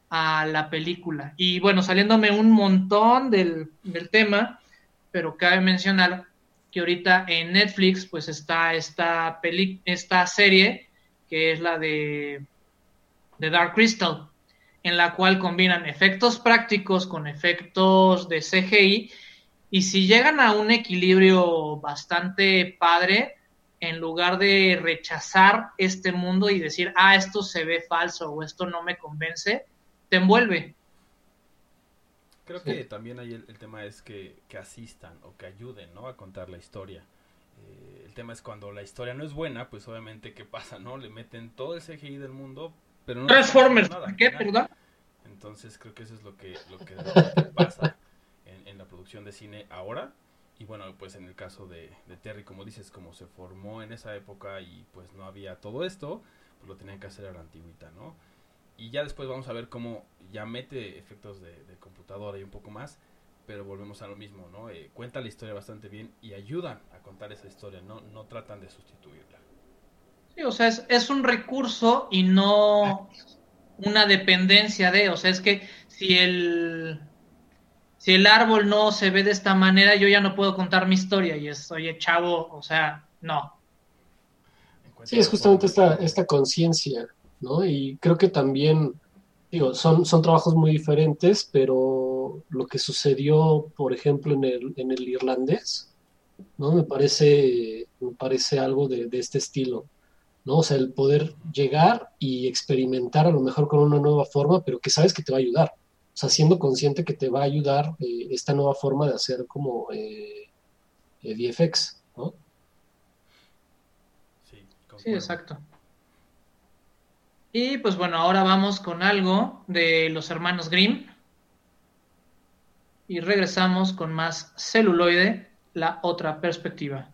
[SPEAKER 2] a la película. Y bueno, saliéndome un montón del, del, tema, pero cabe mencionar que ahorita en Netflix pues está esta, peli esta serie que es la de, de Dark Crystal, en la cual combinan efectos prácticos con efectos de CGI y si llegan a un equilibrio bastante padre, en lugar de rechazar este mundo y decir, ah, esto se ve falso o esto no me convence, te envuelve.
[SPEAKER 1] Creo que también ahí el, el tema es que, que, asistan o que ayuden, ¿no? A contar la historia. Eh, el tema es cuando la historia no es buena, pues obviamente, ¿qué pasa, no? Le meten todo el CGI del mundo, pero no...
[SPEAKER 2] Transformers, nada, ¿qué? ¿Perdón?
[SPEAKER 1] Entonces creo que eso es lo que, lo que pasa en, en, la producción de cine ahora. Y bueno, pues en el caso de, de, Terry, como dices, como se formó en esa época y pues no había todo esto, pues lo tenían que hacer a la antigüita, ¿no? Y ya después vamos a ver cómo ya mete efectos de, de computadora y un poco más, pero volvemos a lo mismo, ¿no? Eh, cuenta la historia bastante bien y ayudan a contar esa historia, no, no tratan de sustituirla.
[SPEAKER 2] Sí, o sea, es, es un recurso y no una dependencia de, o sea, es que si el si el árbol no se ve de esta manera, yo ya no puedo contar mi historia y es, oye, chavo, o sea, no.
[SPEAKER 3] Sí, es justamente esta, esta conciencia, ¿no? Y creo que también, digo, son, son trabajos muy diferentes, pero lo que sucedió, por ejemplo, en el, en el irlandés, ¿no? Me parece, me parece algo de, de este estilo, ¿no? O sea, el poder llegar y experimentar a lo mejor con una nueva forma, pero que sabes que te va a ayudar. O sea, siendo consciente que te va a ayudar eh, esta nueva forma de hacer como eh, eh, VFX, ¿no?
[SPEAKER 2] Sí, sí, exacto. Y pues bueno, ahora vamos con algo de los hermanos Grimm. Y regresamos con más celuloide, la otra perspectiva.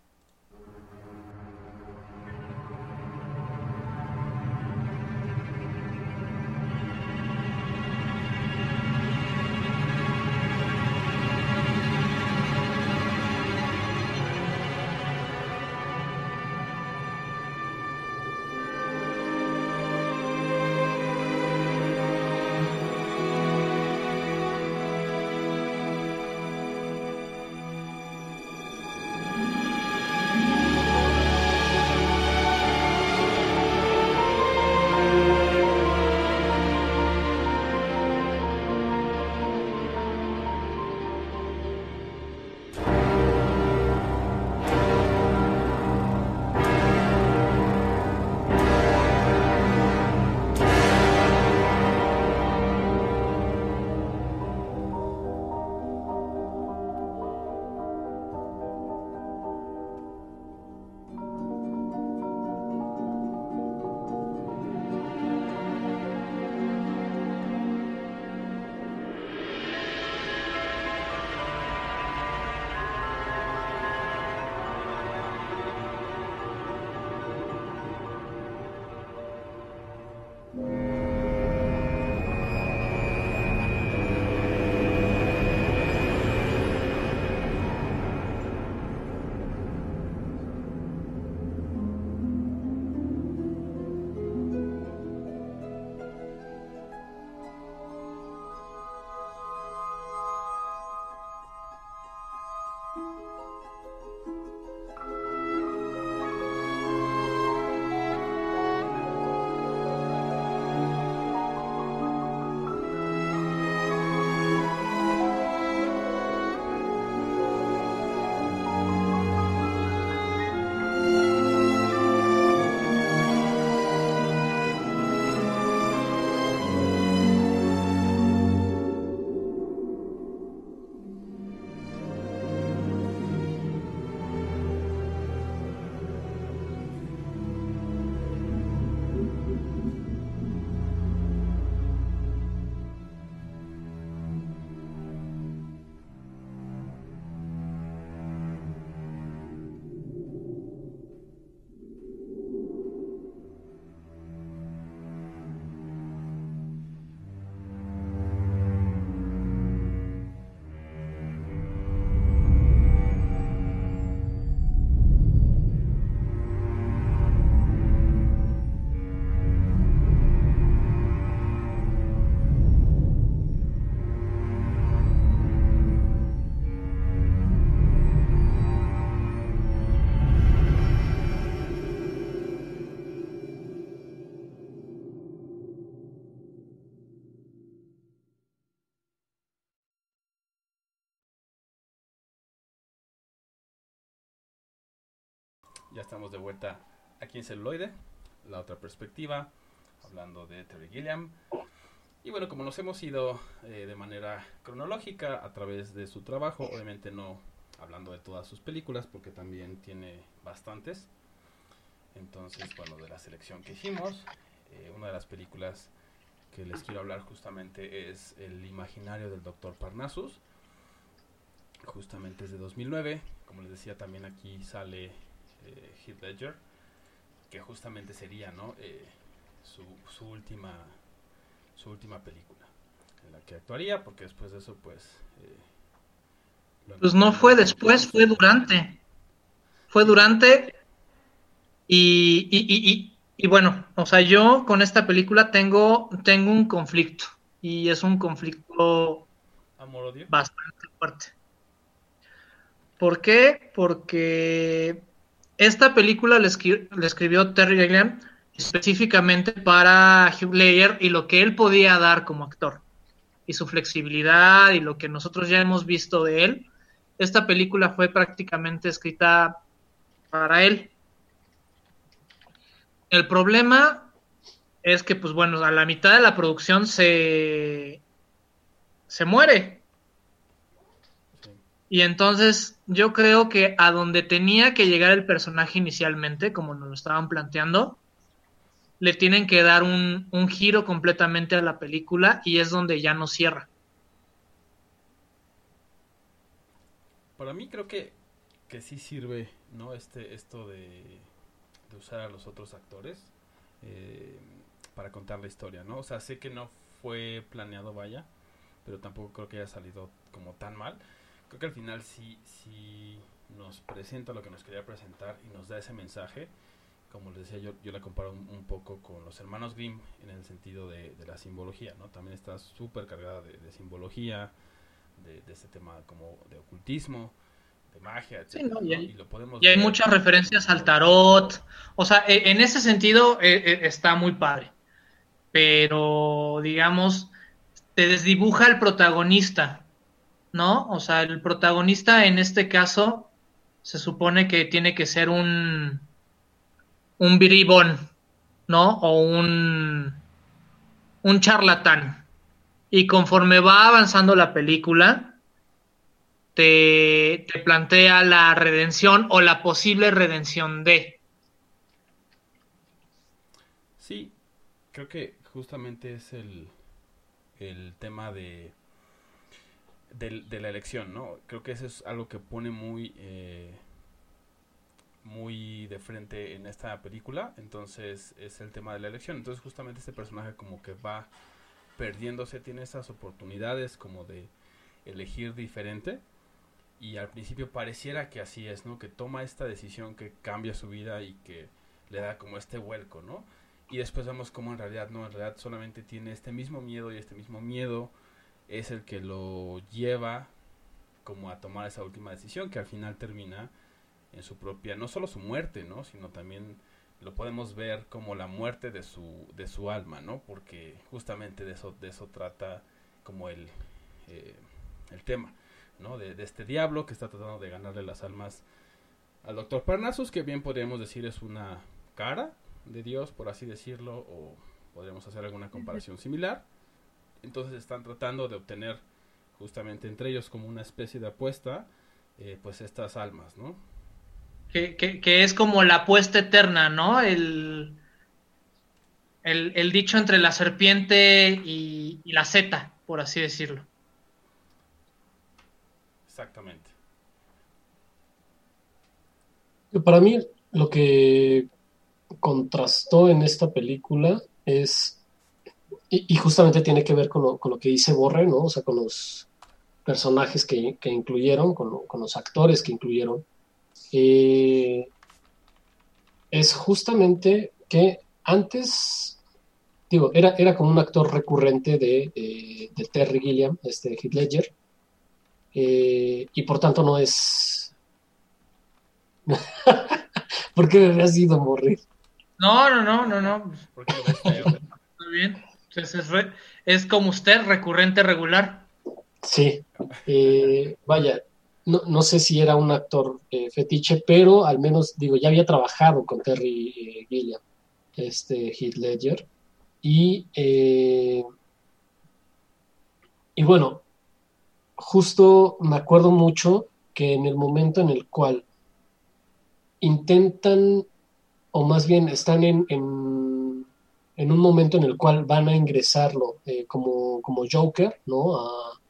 [SPEAKER 1] Ya estamos de vuelta aquí en celuloide, la otra perspectiva, hablando de Terry Gilliam. Y bueno, como nos hemos ido eh, de manera cronológica a través de su trabajo, obviamente no hablando de todas sus películas, porque también tiene bastantes. Entonces, bueno, de la selección que hicimos, eh, una de las películas que les quiero hablar justamente es El imaginario del Dr. Parnassus. Justamente es de 2009. Como les decía, también aquí sale eh, Heath Ledger, que justamente sería ¿no? Eh, su, su, última, su última película en la que actuaría, porque después de eso, pues...
[SPEAKER 2] Eh, pues no fue después, fue durante. Fue durante y, y, y, y, bueno, o sea, yo con esta película tengo, tengo un conflicto y es un conflicto bastante fuerte. ¿Por qué? Porque esta película le, escri le escribió Terry Gilliam específicamente para Hugh Ledger y lo que él podía dar como actor y su flexibilidad y lo que nosotros ya hemos visto de él. Esta película fue prácticamente escrita para él. El problema es que, pues bueno, a la mitad de la producción se, se muere. Y entonces yo creo que a donde tenía que llegar el personaje inicialmente, como nos lo estaban planteando, le tienen que dar un, un giro completamente a la película y es donde ya no cierra.
[SPEAKER 1] Para mí creo que, que sí sirve, ¿no? Este, esto de, de usar a los otros actores eh, para contar la historia, ¿no? O sea, sé que no fue planeado, vaya, pero tampoco creo que haya salido como tan mal. Creo que al final sí, sí nos presenta lo que nos quería presentar y nos da ese mensaje. Como les decía, yo, yo la comparo un, un poco con los hermanos Grimm en el sentido de, de la simbología, ¿no? También está súper cargada de, de simbología, de, de, este tema como de ocultismo, de magia, etc.
[SPEAKER 2] Sí, no, y, hay,
[SPEAKER 1] y, lo podemos
[SPEAKER 2] y hay muchas referencias al tarot. O sea, en ese sentido eh, está muy padre. Pero, digamos, te desdibuja el protagonista, ¿no? O sea, el protagonista en este caso se supone que tiene que ser un un biribón, ¿no? O un un charlatán. Y conforme va avanzando la película, te, te, plantea la redención o la posible redención de.
[SPEAKER 1] Sí, creo que justamente es el, el tema de, de, de, la elección, ¿no? Creo que eso es algo que pone muy, eh, muy de frente en esta película, entonces es el tema de la elección. Entonces justamente este personaje como que va perdiéndose, tiene esas oportunidades como de elegir diferente y al principio pareciera que así es, ¿no? Que toma esta decisión que cambia su vida y que le da como este vuelco, ¿no? Y después vemos como en realidad no, en realidad solamente tiene este mismo miedo y este mismo miedo es el que lo lleva como a tomar esa última decisión que al final termina en su propia, no solo su muerte, ¿no? Sino también lo podemos ver como la muerte de su, de su alma, ¿no? Porque justamente de eso, de eso trata como el, eh, el tema. ¿no? De, de, este diablo que está tratando de ganarle las almas al doctor Parnassus, que bien podríamos decir es una cara de Dios, por así decirlo, o podríamos hacer alguna comparación similar. Entonces están tratando de obtener justamente entre ellos como una especie de apuesta, eh, pues estas almas, ¿no?
[SPEAKER 2] Que, que, que, es como la apuesta eterna, ¿no? El, el, el dicho entre la serpiente y, y la zeta, por así decirlo.
[SPEAKER 1] Exactamente.
[SPEAKER 3] Para mí, lo que contrastó en esta película es, y, justamente tiene que ver con lo, con lo, que dice Borre, ¿no? O sea, con los personajes que, que incluyeron, con, con, los actores que incluyeron, eh, es justamente que antes, digo, era, era como un actor recurrente de, de, Terry Gilliam, este Heath Ledger, eh, y por tanto no es. ¿Por qué me has a morir?
[SPEAKER 2] No, no, no, no, no. ¿Por qué Está bien. Entonces es, es, como usted, recurrente regular.
[SPEAKER 3] Sí. Eh, vaya, no, no, sé si era un actor eh, fetiche, pero al menos, digo, ya había trabajado con Terry eh, Gilliam, este Heath Ledger. Y, y bueno, justo me acuerdo mucho que en el momento en el cual intentan, o más bien están en, en un momento en el cual van a ingresarlo eh, como, como Joker, ¿no? A,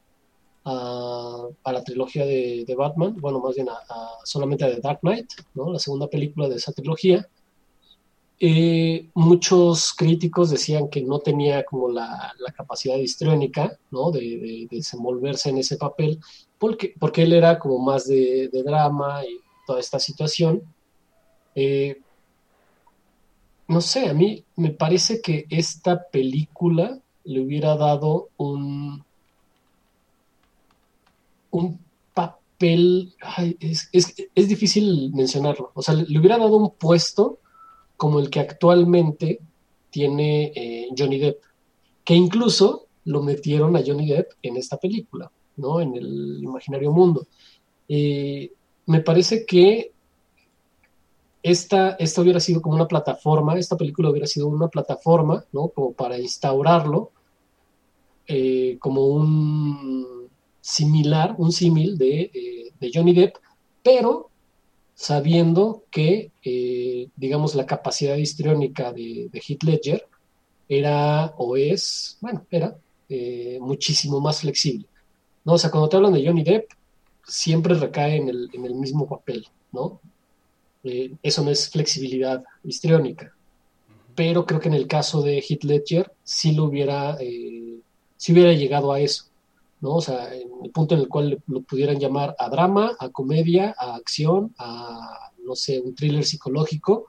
[SPEAKER 3] a, a la trilogía de, de, Batman, bueno, más bien a, a, solamente a The Dark Knight, ¿no? La segunda película de esa trilogía. Eh, muchos críticos decían que no tenía como la, la capacidad histriónica, ¿no? De, de, de, desenvolverse en ese papel, porque, porque él era como más de, drama y toda esta situación. Eh, no sé, a mí me parece que esta película le hubiera dado un, un papel, es, es, es, difícil mencionarlo, o sea, le hubiera dado un puesto como el que actualmente tiene eh, Johnny Depp, que incluso lo metieron a Johnny Depp en esta película, ¿no? En el imaginario mundo. Eh, me parece que esta, esta hubiera sido como una plataforma, esta película hubiera sido una plataforma, ¿no? Como para instaurarlo eh, como un similar, un símil de, eh, de, Johnny Depp, pero sabiendo que, eh, digamos, la capacidad histriónica de, de Heath Ledger era o es, bueno, era muchísimo más flexible. ¿no? O sea, cuando te hablan de Johnny Depp, siempre recae en el, en el mismo papel, ¿no? Eh, eso no es flexibilidad histriónica. Pero creo que en el caso de Heath Ledger sí lo hubiera, eh, hubiera llegado a eso, ¿no? O sea, en el punto en el cual lo pudieran llamar a drama, a comedia, a acción, a, no sé, un thriller psicológico,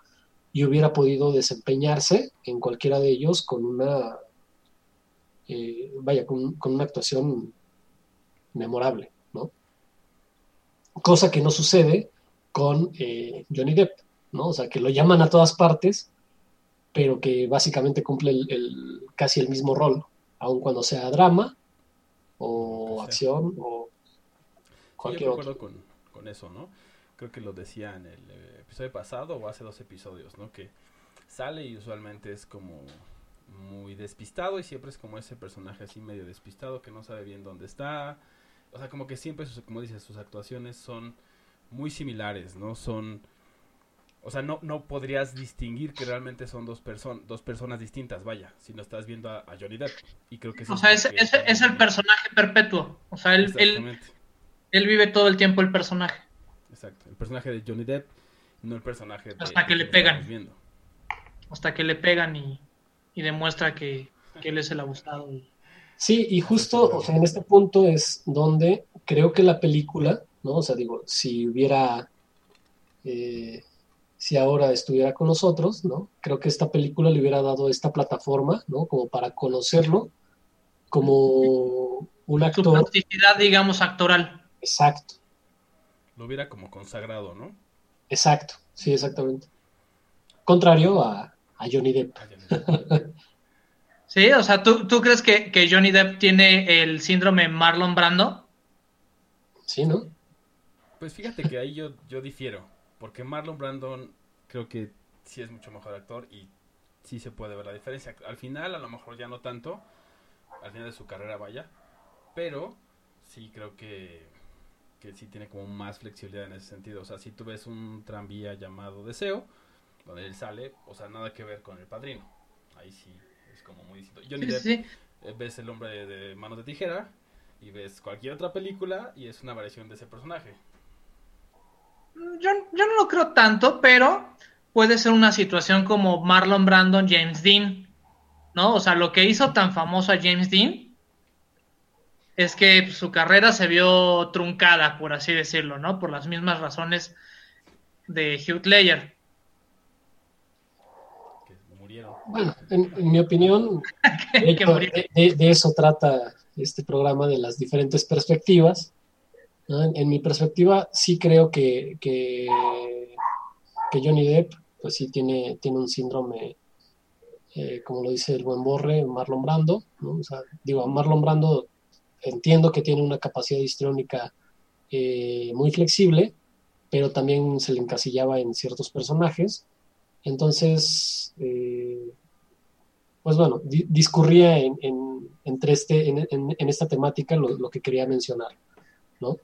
[SPEAKER 3] y hubiera podido desempeñarse en cualquiera de ellos con una, eh, vaya, con, con, una actuación memorable, ¿no? Cosa que no sucede con eh, Johnny Depp, ¿no? O sea, que lo llaman a todas partes, pero que básicamente cumple el, el, casi el mismo rol, aun cuando sea drama o o acción o cualquier
[SPEAKER 1] sí, yo otro. Con, con eso, ¿no? Creo que lo decía en el episodio pasado o hace dos episodios, ¿no? Que sale y usualmente es como muy despistado y siempre es como ese personaje así medio despistado que no sabe bien dónde está. O sea, como que siempre, sus, como dices, sus actuaciones son muy similares, ¿no? Son... O sea, no, no podrías distinguir que realmente son dos, person dos personas distintas, vaya, si no estás viendo a, a Johnny Depp. Y creo que
[SPEAKER 2] o sea, es, es, es, el personaje perpetuo. O sea, él, él, él, vive todo el tiempo el personaje.
[SPEAKER 1] Exacto, el personaje de Johnny Depp, no el personaje de...
[SPEAKER 2] Hasta que, que le pegan. Hasta que le pegan y, y demuestra que, que, él es el abusado. Y...
[SPEAKER 3] Sí, y justo o sea, en este punto es donde creo que la película, ¿no? O sea, digo, si hubiera... Eh, si ahora estuviera con nosotros, ¿no? Creo que esta película le hubiera dado esta plataforma, ¿no? Como para conocerlo como un actor.
[SPEAKER 2] Su plasticidad, digamos, actoral.
[SPEAKER 3] Exacto.
[SPEAKER 1] Lo hubiera como consagrado, ¿no?
[SPEAKER 3] Exacto, sí, exactamente. Contrario a, a Johnny Depp.
[SPEAKER 2] sí, o sea, ¿tú, tú crees que, que, Johnny Depp tiene el síndrome Marlon Brando?
[SPEAKER 3] Sí, ¿no?
[SPEAKER 1] Pues fíjate que ahí yo, yo difiero porque Marlon Brandon creo que sí es mucho mejor actor y sí se puede ver la diferencia. Al final, a lo mejor ya no tanto, al final de su carrera vaya, pero sí creo que, que sí tiene como más flexibilidad en ese sentido. O sea, si tú ves un tranvía llamado Deseo, donde él sale, o sea, nada que ver con el padrino. Ahí sí es como muy distinto. Johnny Depp,
[SPEAKER 2] sí.
[SPEAKER 1] ves el hombre de, de manos de tijera y ves cualquier otra película y es una variación de ese personaje.
[SPEAKER 2] Yo, yo, no lo creo tanto, pero puede ser una situación como Marlon Brandon, James Dean, ¿no? O sea, lo que hizo tan famoso a James Dean es que su carrera se vio truncada, por así decirlo, ¿no? Por las mismas razones de Hugh Ledger.
[SPEAKER 1] Que murieron.
[SPEAKER 3] Bueno, en, en mi opinión, de, de, de, de eso trata este programa de las diferentes perspectivas. En, mi perspectiva, sí creo que, que, Johnny Depp, pues sí tiene, tiene un síndrome, eh, como lo dice el buen Borre, Marlon Brando, ¿no? O digo, Marlon Brando entiendo que tiene una capacidad histriónica eh, muy flexible, pero también se le encasillaba en ciertos personajes. Entonces, eh, pues bueno, di- discurría en, en- entre este, en, esta temática lo que quería mencionar, ¿no?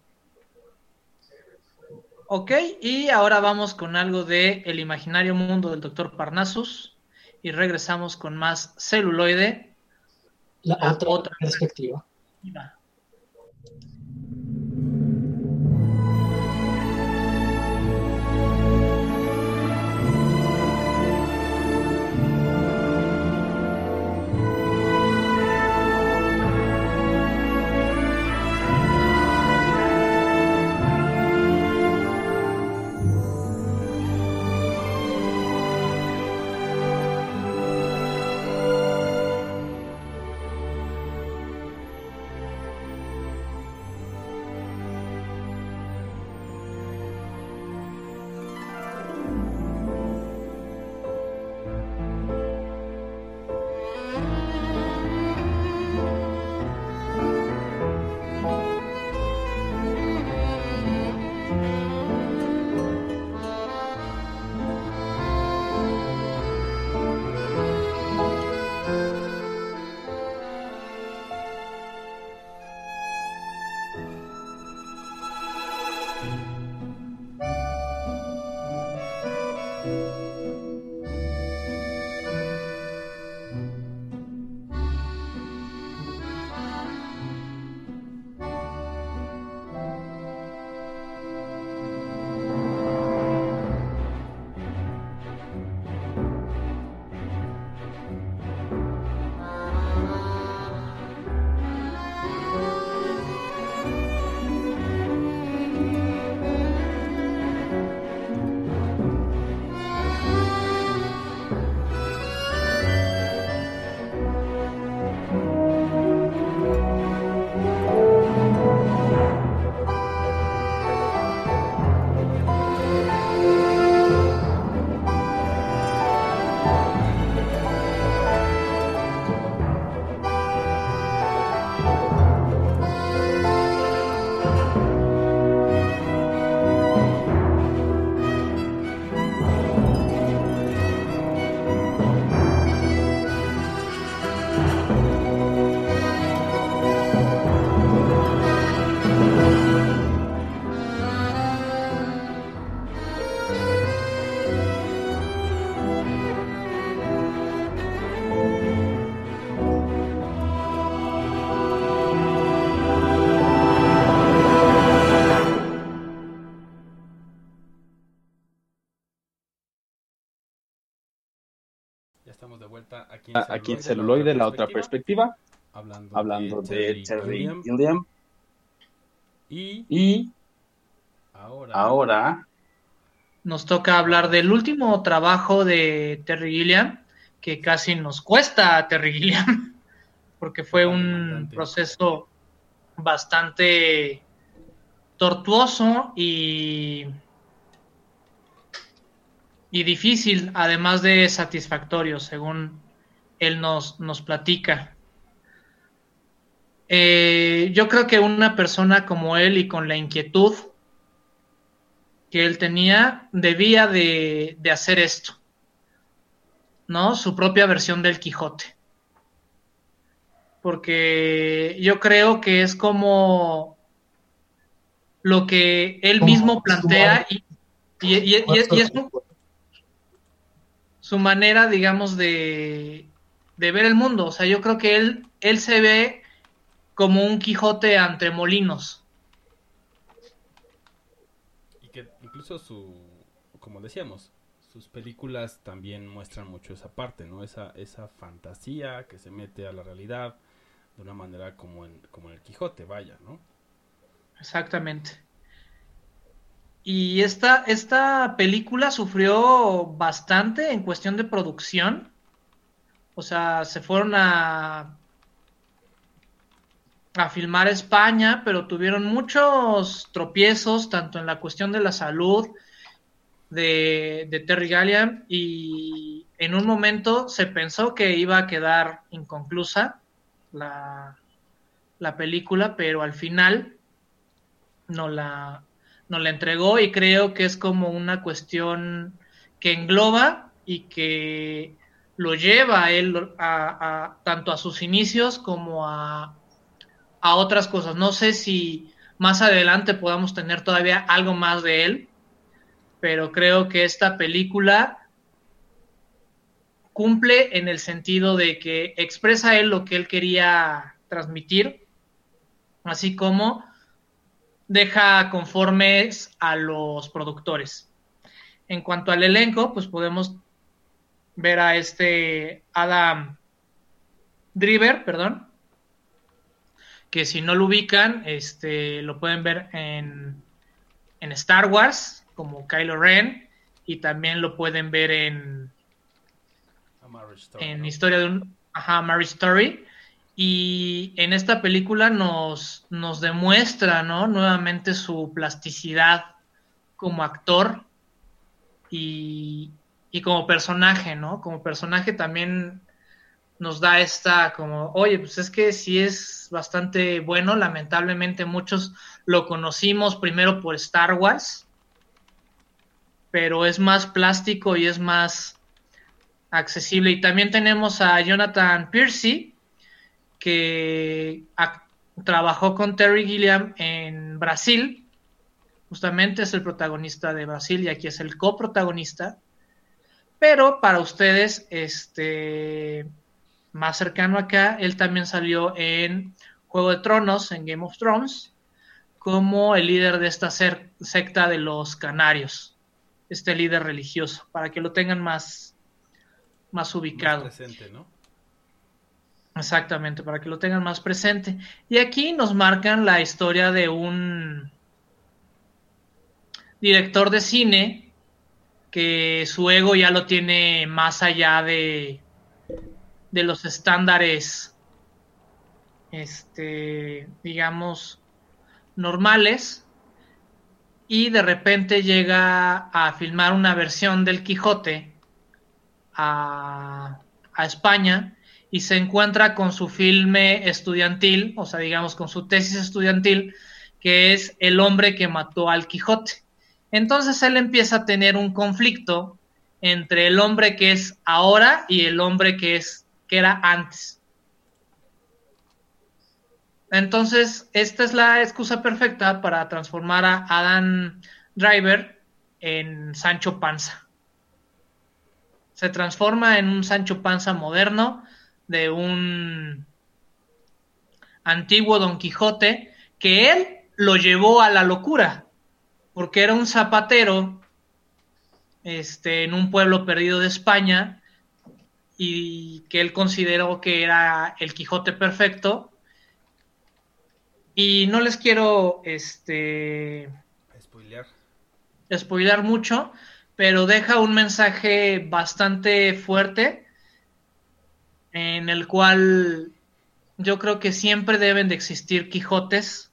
[SPEAKER 2] Ok, y ahora vamos con algo de El imaginario mundo del Dr. Parnassus y regresamos con más celuloide.
[SPEAKER 3] La otra,
[SPEAKER 2] otra.
[SPEAKER 3] perspectiva.
[SPEAKER 1] Aquí
[SPEAKER 6] Aquí en celuloide, la otra perspectiva,
[SPEAKER 1] Hablando,
[SPEAKER 6] hablando de Terry
[SPEAKER 1] Gilliam.
[SPEAKER 6] Gilliam.
[SPEAKER 1] Y
[SPEAKER 6] Y
[SPEAKER 1] ahora,
[SPEAKER 6] ahora,
[SPEAKER 2] Nos toca hablar del último trabajo de Terry Gilliam, que casi nos cuesta a Terry Gilliam, porque fue un
[SPEAKER 1] Bastante.
[SPEAKER 2] proceso bastante tortuoso y, y difícil, además de satisfactorio, según él nos, nos platica. Eh, yo creo que una persona como él y con la inquietud que él tenía, debía de, de hacer esto, ¿no? Su propia versión del Quijote. Porque yo creo que es como lo que él mismo plantea y, y- y- y- y es su, su manera, digamos, de, de ver el mundo. O sea, yo creo que él, él se ve como un Quijote entre molinos.
[SPEAKER 1] y que incluso su, como decíamos, sus películas también muestran mucho esa parte, ¿no? Esa, esa fantasía que se mete a la realidad de una manera como en, como en el Quijote, vaya, ¿no?
[SPEAKER 2] Exactamente. Y esta, esta película sufrió bastante en cuestión de producción. O sea, se fueron a, a filmar España, pero tuvieron muchos tropiezos, tanto en la cuestión de la salud de, de Terry Gilliam, y en un momento se pensó que iba a quedar inconclusa la, la película, pero al final no la, no la entregó y creo que es como una cuestión que engloba y que lo lleva a él a, tanto a sus inicios como a, a otras cosas. No sé si más adelante podamos tener todavía algo más de él, pero creo que esta película cumple en el sentido de que expresa él lo que él quería transmitir, así como deja conformes a los productores. En cuanto al elenco, pues podemos ver a este Adam Driver, perdón, que si no lo ubican, este, lo pueden ver en, en Star Wars como Kylo Ren y también lo pueden ver en en Historia de un ajá, Mary Story y en esta película nos, nos demuestra ¿no? nuevamente su plasticidad como actor y, y, como personaje, ¿no? Como personaje también nos da esta como, oye, pues es que sí es bastante bueno, lamentablemente muchos lo conocimos primero por Star Wars, pero es más plástico y es más accesible. Y también tenemos a Jonathan Piercy, que trabajó con Terry Gilliam en Brasil. Justamente es el protagonista de Brasil y aquí es el coprotagonista. Pero para ustedes, este más cercano acá, él también salió en Juego de Tronos, en Game of Thrones, como el líder de esta secta de los canarios, este líder religioso, para que lo tengan más, más ubicado. presente, ¿no? Exactamente, para que lo tengan más presente. Y aquí nos marcan la historia de un director de cine que su ego ya lo tiene más allá de, de los estándares, este, digamos, normales. Y de repente llega a filmar una versión del Quijote a, España y se encuentra con su filme estudiantil, o sea, digamos, con su tesis estudiantil, que es El hombre que mató al Quijote. Entonces él empieza a tener un conflicto entre el hombre que es ahora y el hombre que es que era antes. Entonces, esta es la excusa perfecta para transformar a Adam Driver en Sancho Panza se transforma en un Sancho Panza moderno de un antiguo Don Quijote que él lo llevó a la locura porque era un zapatero este, en un pueblo perdido de España y que él consideró que era el Quijote perfecto. Y no les quiero este spoilear, spoilear mucho pero deja un mensaje bastante fuerte en el cual yo creo que siempre deben de existir Quijotes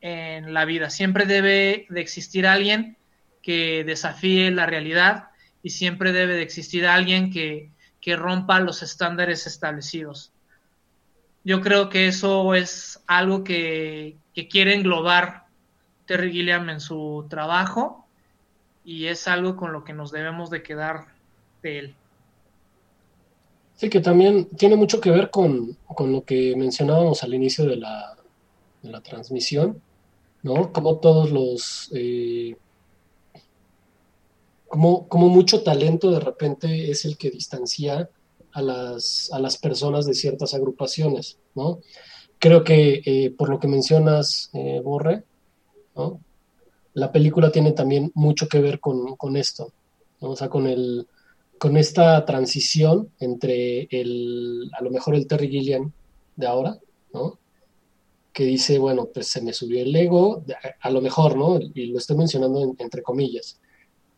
[SPEAKER 2] en la vida, siempre debe de existir alguien que desafíe la realidad y siempre debe de existir alguien que, que rompa los estándares establecidos. Yo creo que eso es algo que, que quiere englobar Terry Gilliam en su trabajo y es algo con lo que nos debemos de quedar de él.
[SPEAKER 3] Sí, que también tiene mucho que ver con, lo que mencionábamos al inicio de la, de la transmisión, ¿no? Como todos los... Eh, como, como mucho talento de repente es el que distancia a las, a las personas de ciertas agrupaciones, ¿no? Creo que eh, por lo que mencionas, eh, Borre, ¿no? la película tiene también mucho que ver con, esto, o sea, con, el, con esta transición entre el, a lo mejor el Terry Gilliam de ahora, ¿no? Que dice, bueno, pues se me subió el ego, a, lo mejor, ¿no? Y lo estoy mencionando entre comillas.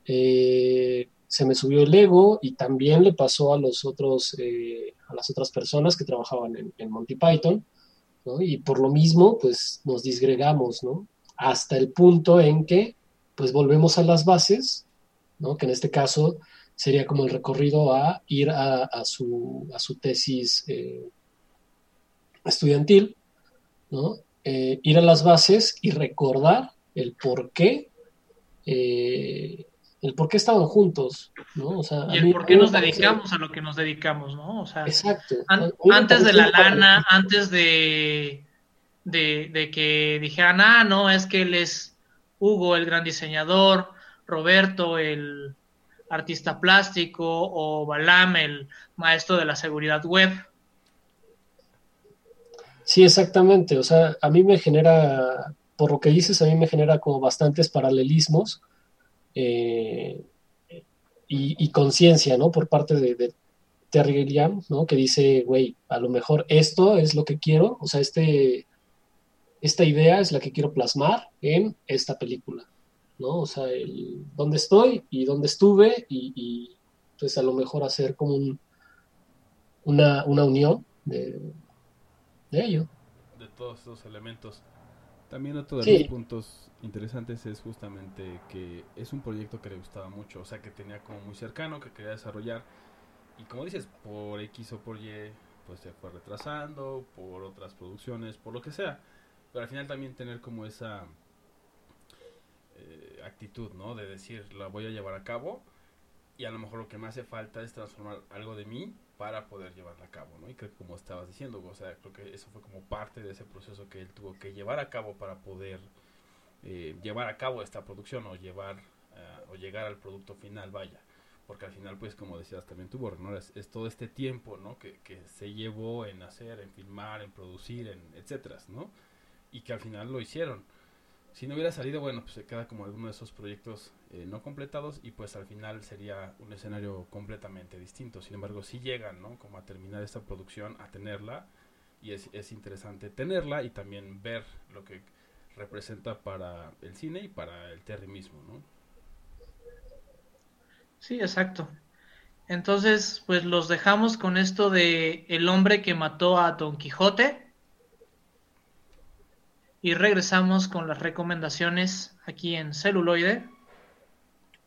[SPEAKER 3] Eh, se me subió el ego y también le pasó a los otros, eh, a las otras personas que trabajaban en, en Monty Python, ¿no? Y por lo mismo, pues nos disgregamos, ¿no? hasta el punto en que pues volvemos a las bases, ¿no? que en este caso sería como el recorrido a ir a, su, a su, tesis eh, estudiantil, ¿no? eh, ir a las bases y recordar el por qué, eh, el por qué estaban juntos, ¿no? O sea,
[SPEAKER 2] y el
[SPEAKER 3] mí-
[SPEAKER 2] por qué nos dedicamos a lo que nos dedicamos, ¿no? O sea,
[SPEAKER 3] Exacto.
[SPEAKER 2] an- antes de la lana, antes de, de, de que dijeran, ah, no, es que él es Hugo, el gran diseñador, Roberto, el artista plástico, o Balam, el maestro de la seguridad web.
[SPEAKER 3] Sí, exactamente. O sea, a mí me genera, por lo que dices, a mí me genera como bastantes paralelismos eh, y, conciencia, ¿no? Por parte de, de Terry Gilliam, ¿no? Que dice, güey, a lo mejor esto es lo que quiero, o sea, este, esta idea es la que quiero plasmar en esta película, ¿no? O sea, el dónde estoy y dónde estuve y, y, pues a lo mejor hacer como un, una, una unión de, de ello.
[SPEAKER 1] de todos esos elementos. También otro de
[SPEAKER 3] Sí.
[SPEAKER 1] los puntos interesantes es justamente que es un proyecto que le gustaba mucho, o sea que tenía como muy cercano, que quería desarrollar y como dices, por X o por Y, pues se fue retrasando, por otras producciones, por lo que sea, pero al final también tener como esa eh, actitud, ¿no? De decir, la voy a llevar a cabo y a lo mejor lo que me hace falta es transformar algo de mí para poder llevarla a cabo, ¿no? Y creo que como estabas diciendo, o sea, creo que eso fue como parte de ese proceso que él tuvo que llevar a cabo para poder eh, llevar a cabo esta producción o llevar eh, o llegar al producto final, vaya. Porque al final, pues, como decías también tú, Borre, ¿no? Es, todo este tiempo, ¿no? Que, que se llevó en hacer, en filmar, en producir, en etcétera, ¿no? Y que al final lo hicieron. Si no hubiera salido, bueno, pues se queda como alguno de esos proyectos eh, no completados y pues al final sería un escenario completamente distinto. Sin embargo, sí llegan, ¿no? Como a terminar esta producción, a tenerla y es, es interesante tenerla y también ver lo que representa para el cine y para el Terry mismo, ¿no?
[SPEAKER 2] Sí, exacto. Entonces, pues los dejamos con esto de El hombre que mató a Don Quijote. Y regresamos con las recomendaciones aquí en celuloide.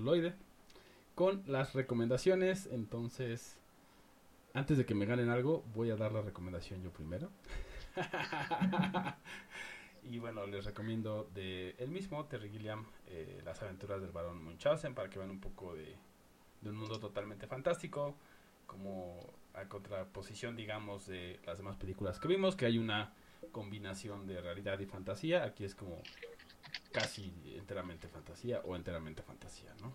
[SPEAKER 1] Celuloide con las recomendaciones. Entonces, antes de que me ganen algo, voy a dar la recomendación yo primero. y bueno, les recomiendo de el mismo Terry Gilliam, eh, Las aventuras del barón Munchausen, para que vean un poco de, de un mundo totalmente fantástico, como a contraposición, digamos, de las demás películas que vimos, que hay una combinación de realidad y fantasía. Aquí es como casi enteramente fantasía o enteramente fantasía, ¿no?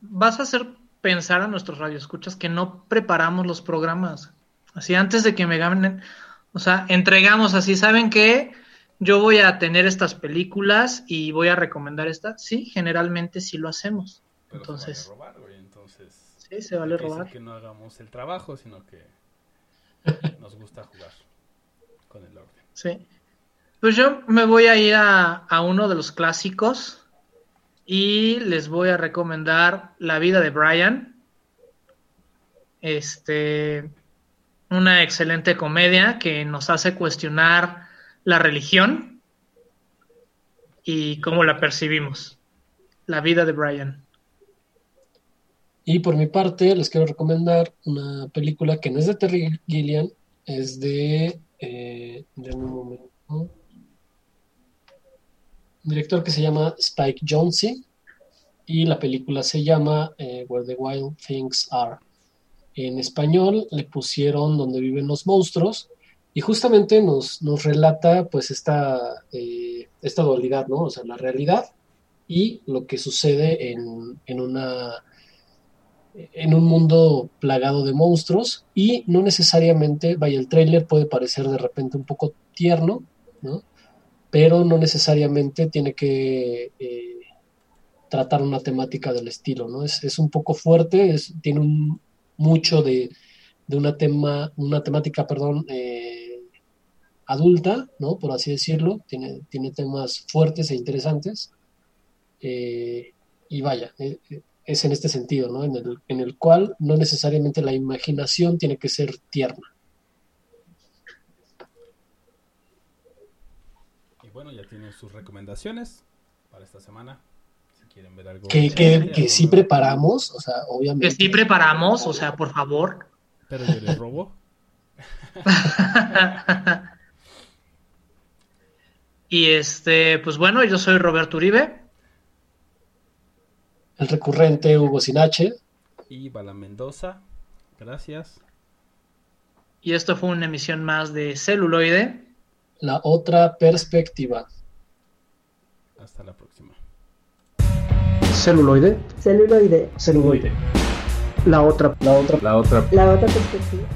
[SPEAKER 2] Vas a hacer pensar a nuestros radioescuchas que no preparamos los programas. Así antes de que me ganen, o sea, entregamos así, ¿saben qué? Yo voy a tener estas películas y voy a recomendar estas. Sí, generalmente sí lo hacemos.
[SPEAKER 1] Pero
[SPEAKER 2] Entonces,
[SPEAKER 1] se vale robar, güey, entonces
[SPEAKER 2] sí, se vale robar.
[SPEAKER 1] que no hagamos el trabajo, sino que nos gusta jugar con el orden.
[SPEAKER 2] Sí. Pues yo me voy a ir a, uno de los clásicos y les voy a recomendar La vida de Brian. Este, una excelente comedia que nos hace cuestionar la religión y cómo la percibimos. La vida de Brian.
[SPEAKER 3] Y por mi parte, les quiero recomendar una película que no es de Terry Gilliam, es de, eh, de un momento, director que se llama Spike Jonze y la película se llama eh, Where the Wild Things Are. En español le pusieron Donde viven los monstruos y justamente nos, nos relata pues esta, eh, esta dualidad, ¿no? O sea, la realidad y lo que sucede en, en una en un mundo plagado de monstruos y no necesariamente, vaya, el tráiler puede parecer de repente un poco tierno, ¿no? Pero no necesariamente tiene que eh, tratar una temática del estilo, ¿no? Es, es un poco fuerte, tiene mucho de, de una, tema, una temática, perdón, eh, adulta, ¿no? Por así decirlo, tiene, tiene temas fuertes e interesantes. Eh, y vaya, es en este sentido, ¿no? En el, en el cual no necesariamente la imaginación tiene que ser tierna.
[SPEAKER 1] Bueno, ya tienen sus recomendaciones para esta semana. Si quieren ver algo.
[SPEAKER 3] Que, que, que sí preparamos, o sea, obviamente.
[SPEAKER 2] Que sí preparamos, o sea, por favor.
[SPEAKER 1] Pero yo les robo.
[SPEAKER 2] y este, pues bueno, yo soy Roberto Uribe.
[SPEAKER 3] El recurrente Hugo Sinache.
[SPEAKER 1] Y Bala Mendoza. Gracias.
[SPEAKER 2] Y esto fue una emisión más de celuloide.
[SPEAKER 3] La otra perspectiva.
[SPEAKER 1] Hasta la próxima.
[SPEAKER 4] Celuloide.
[SPEAKER 7] Celuloide.
[SPEAKER 4] Celuloide. La otra, la otra,
[SPEAKER 6] La otra
[SPEAKER 7] La otra perspectiva.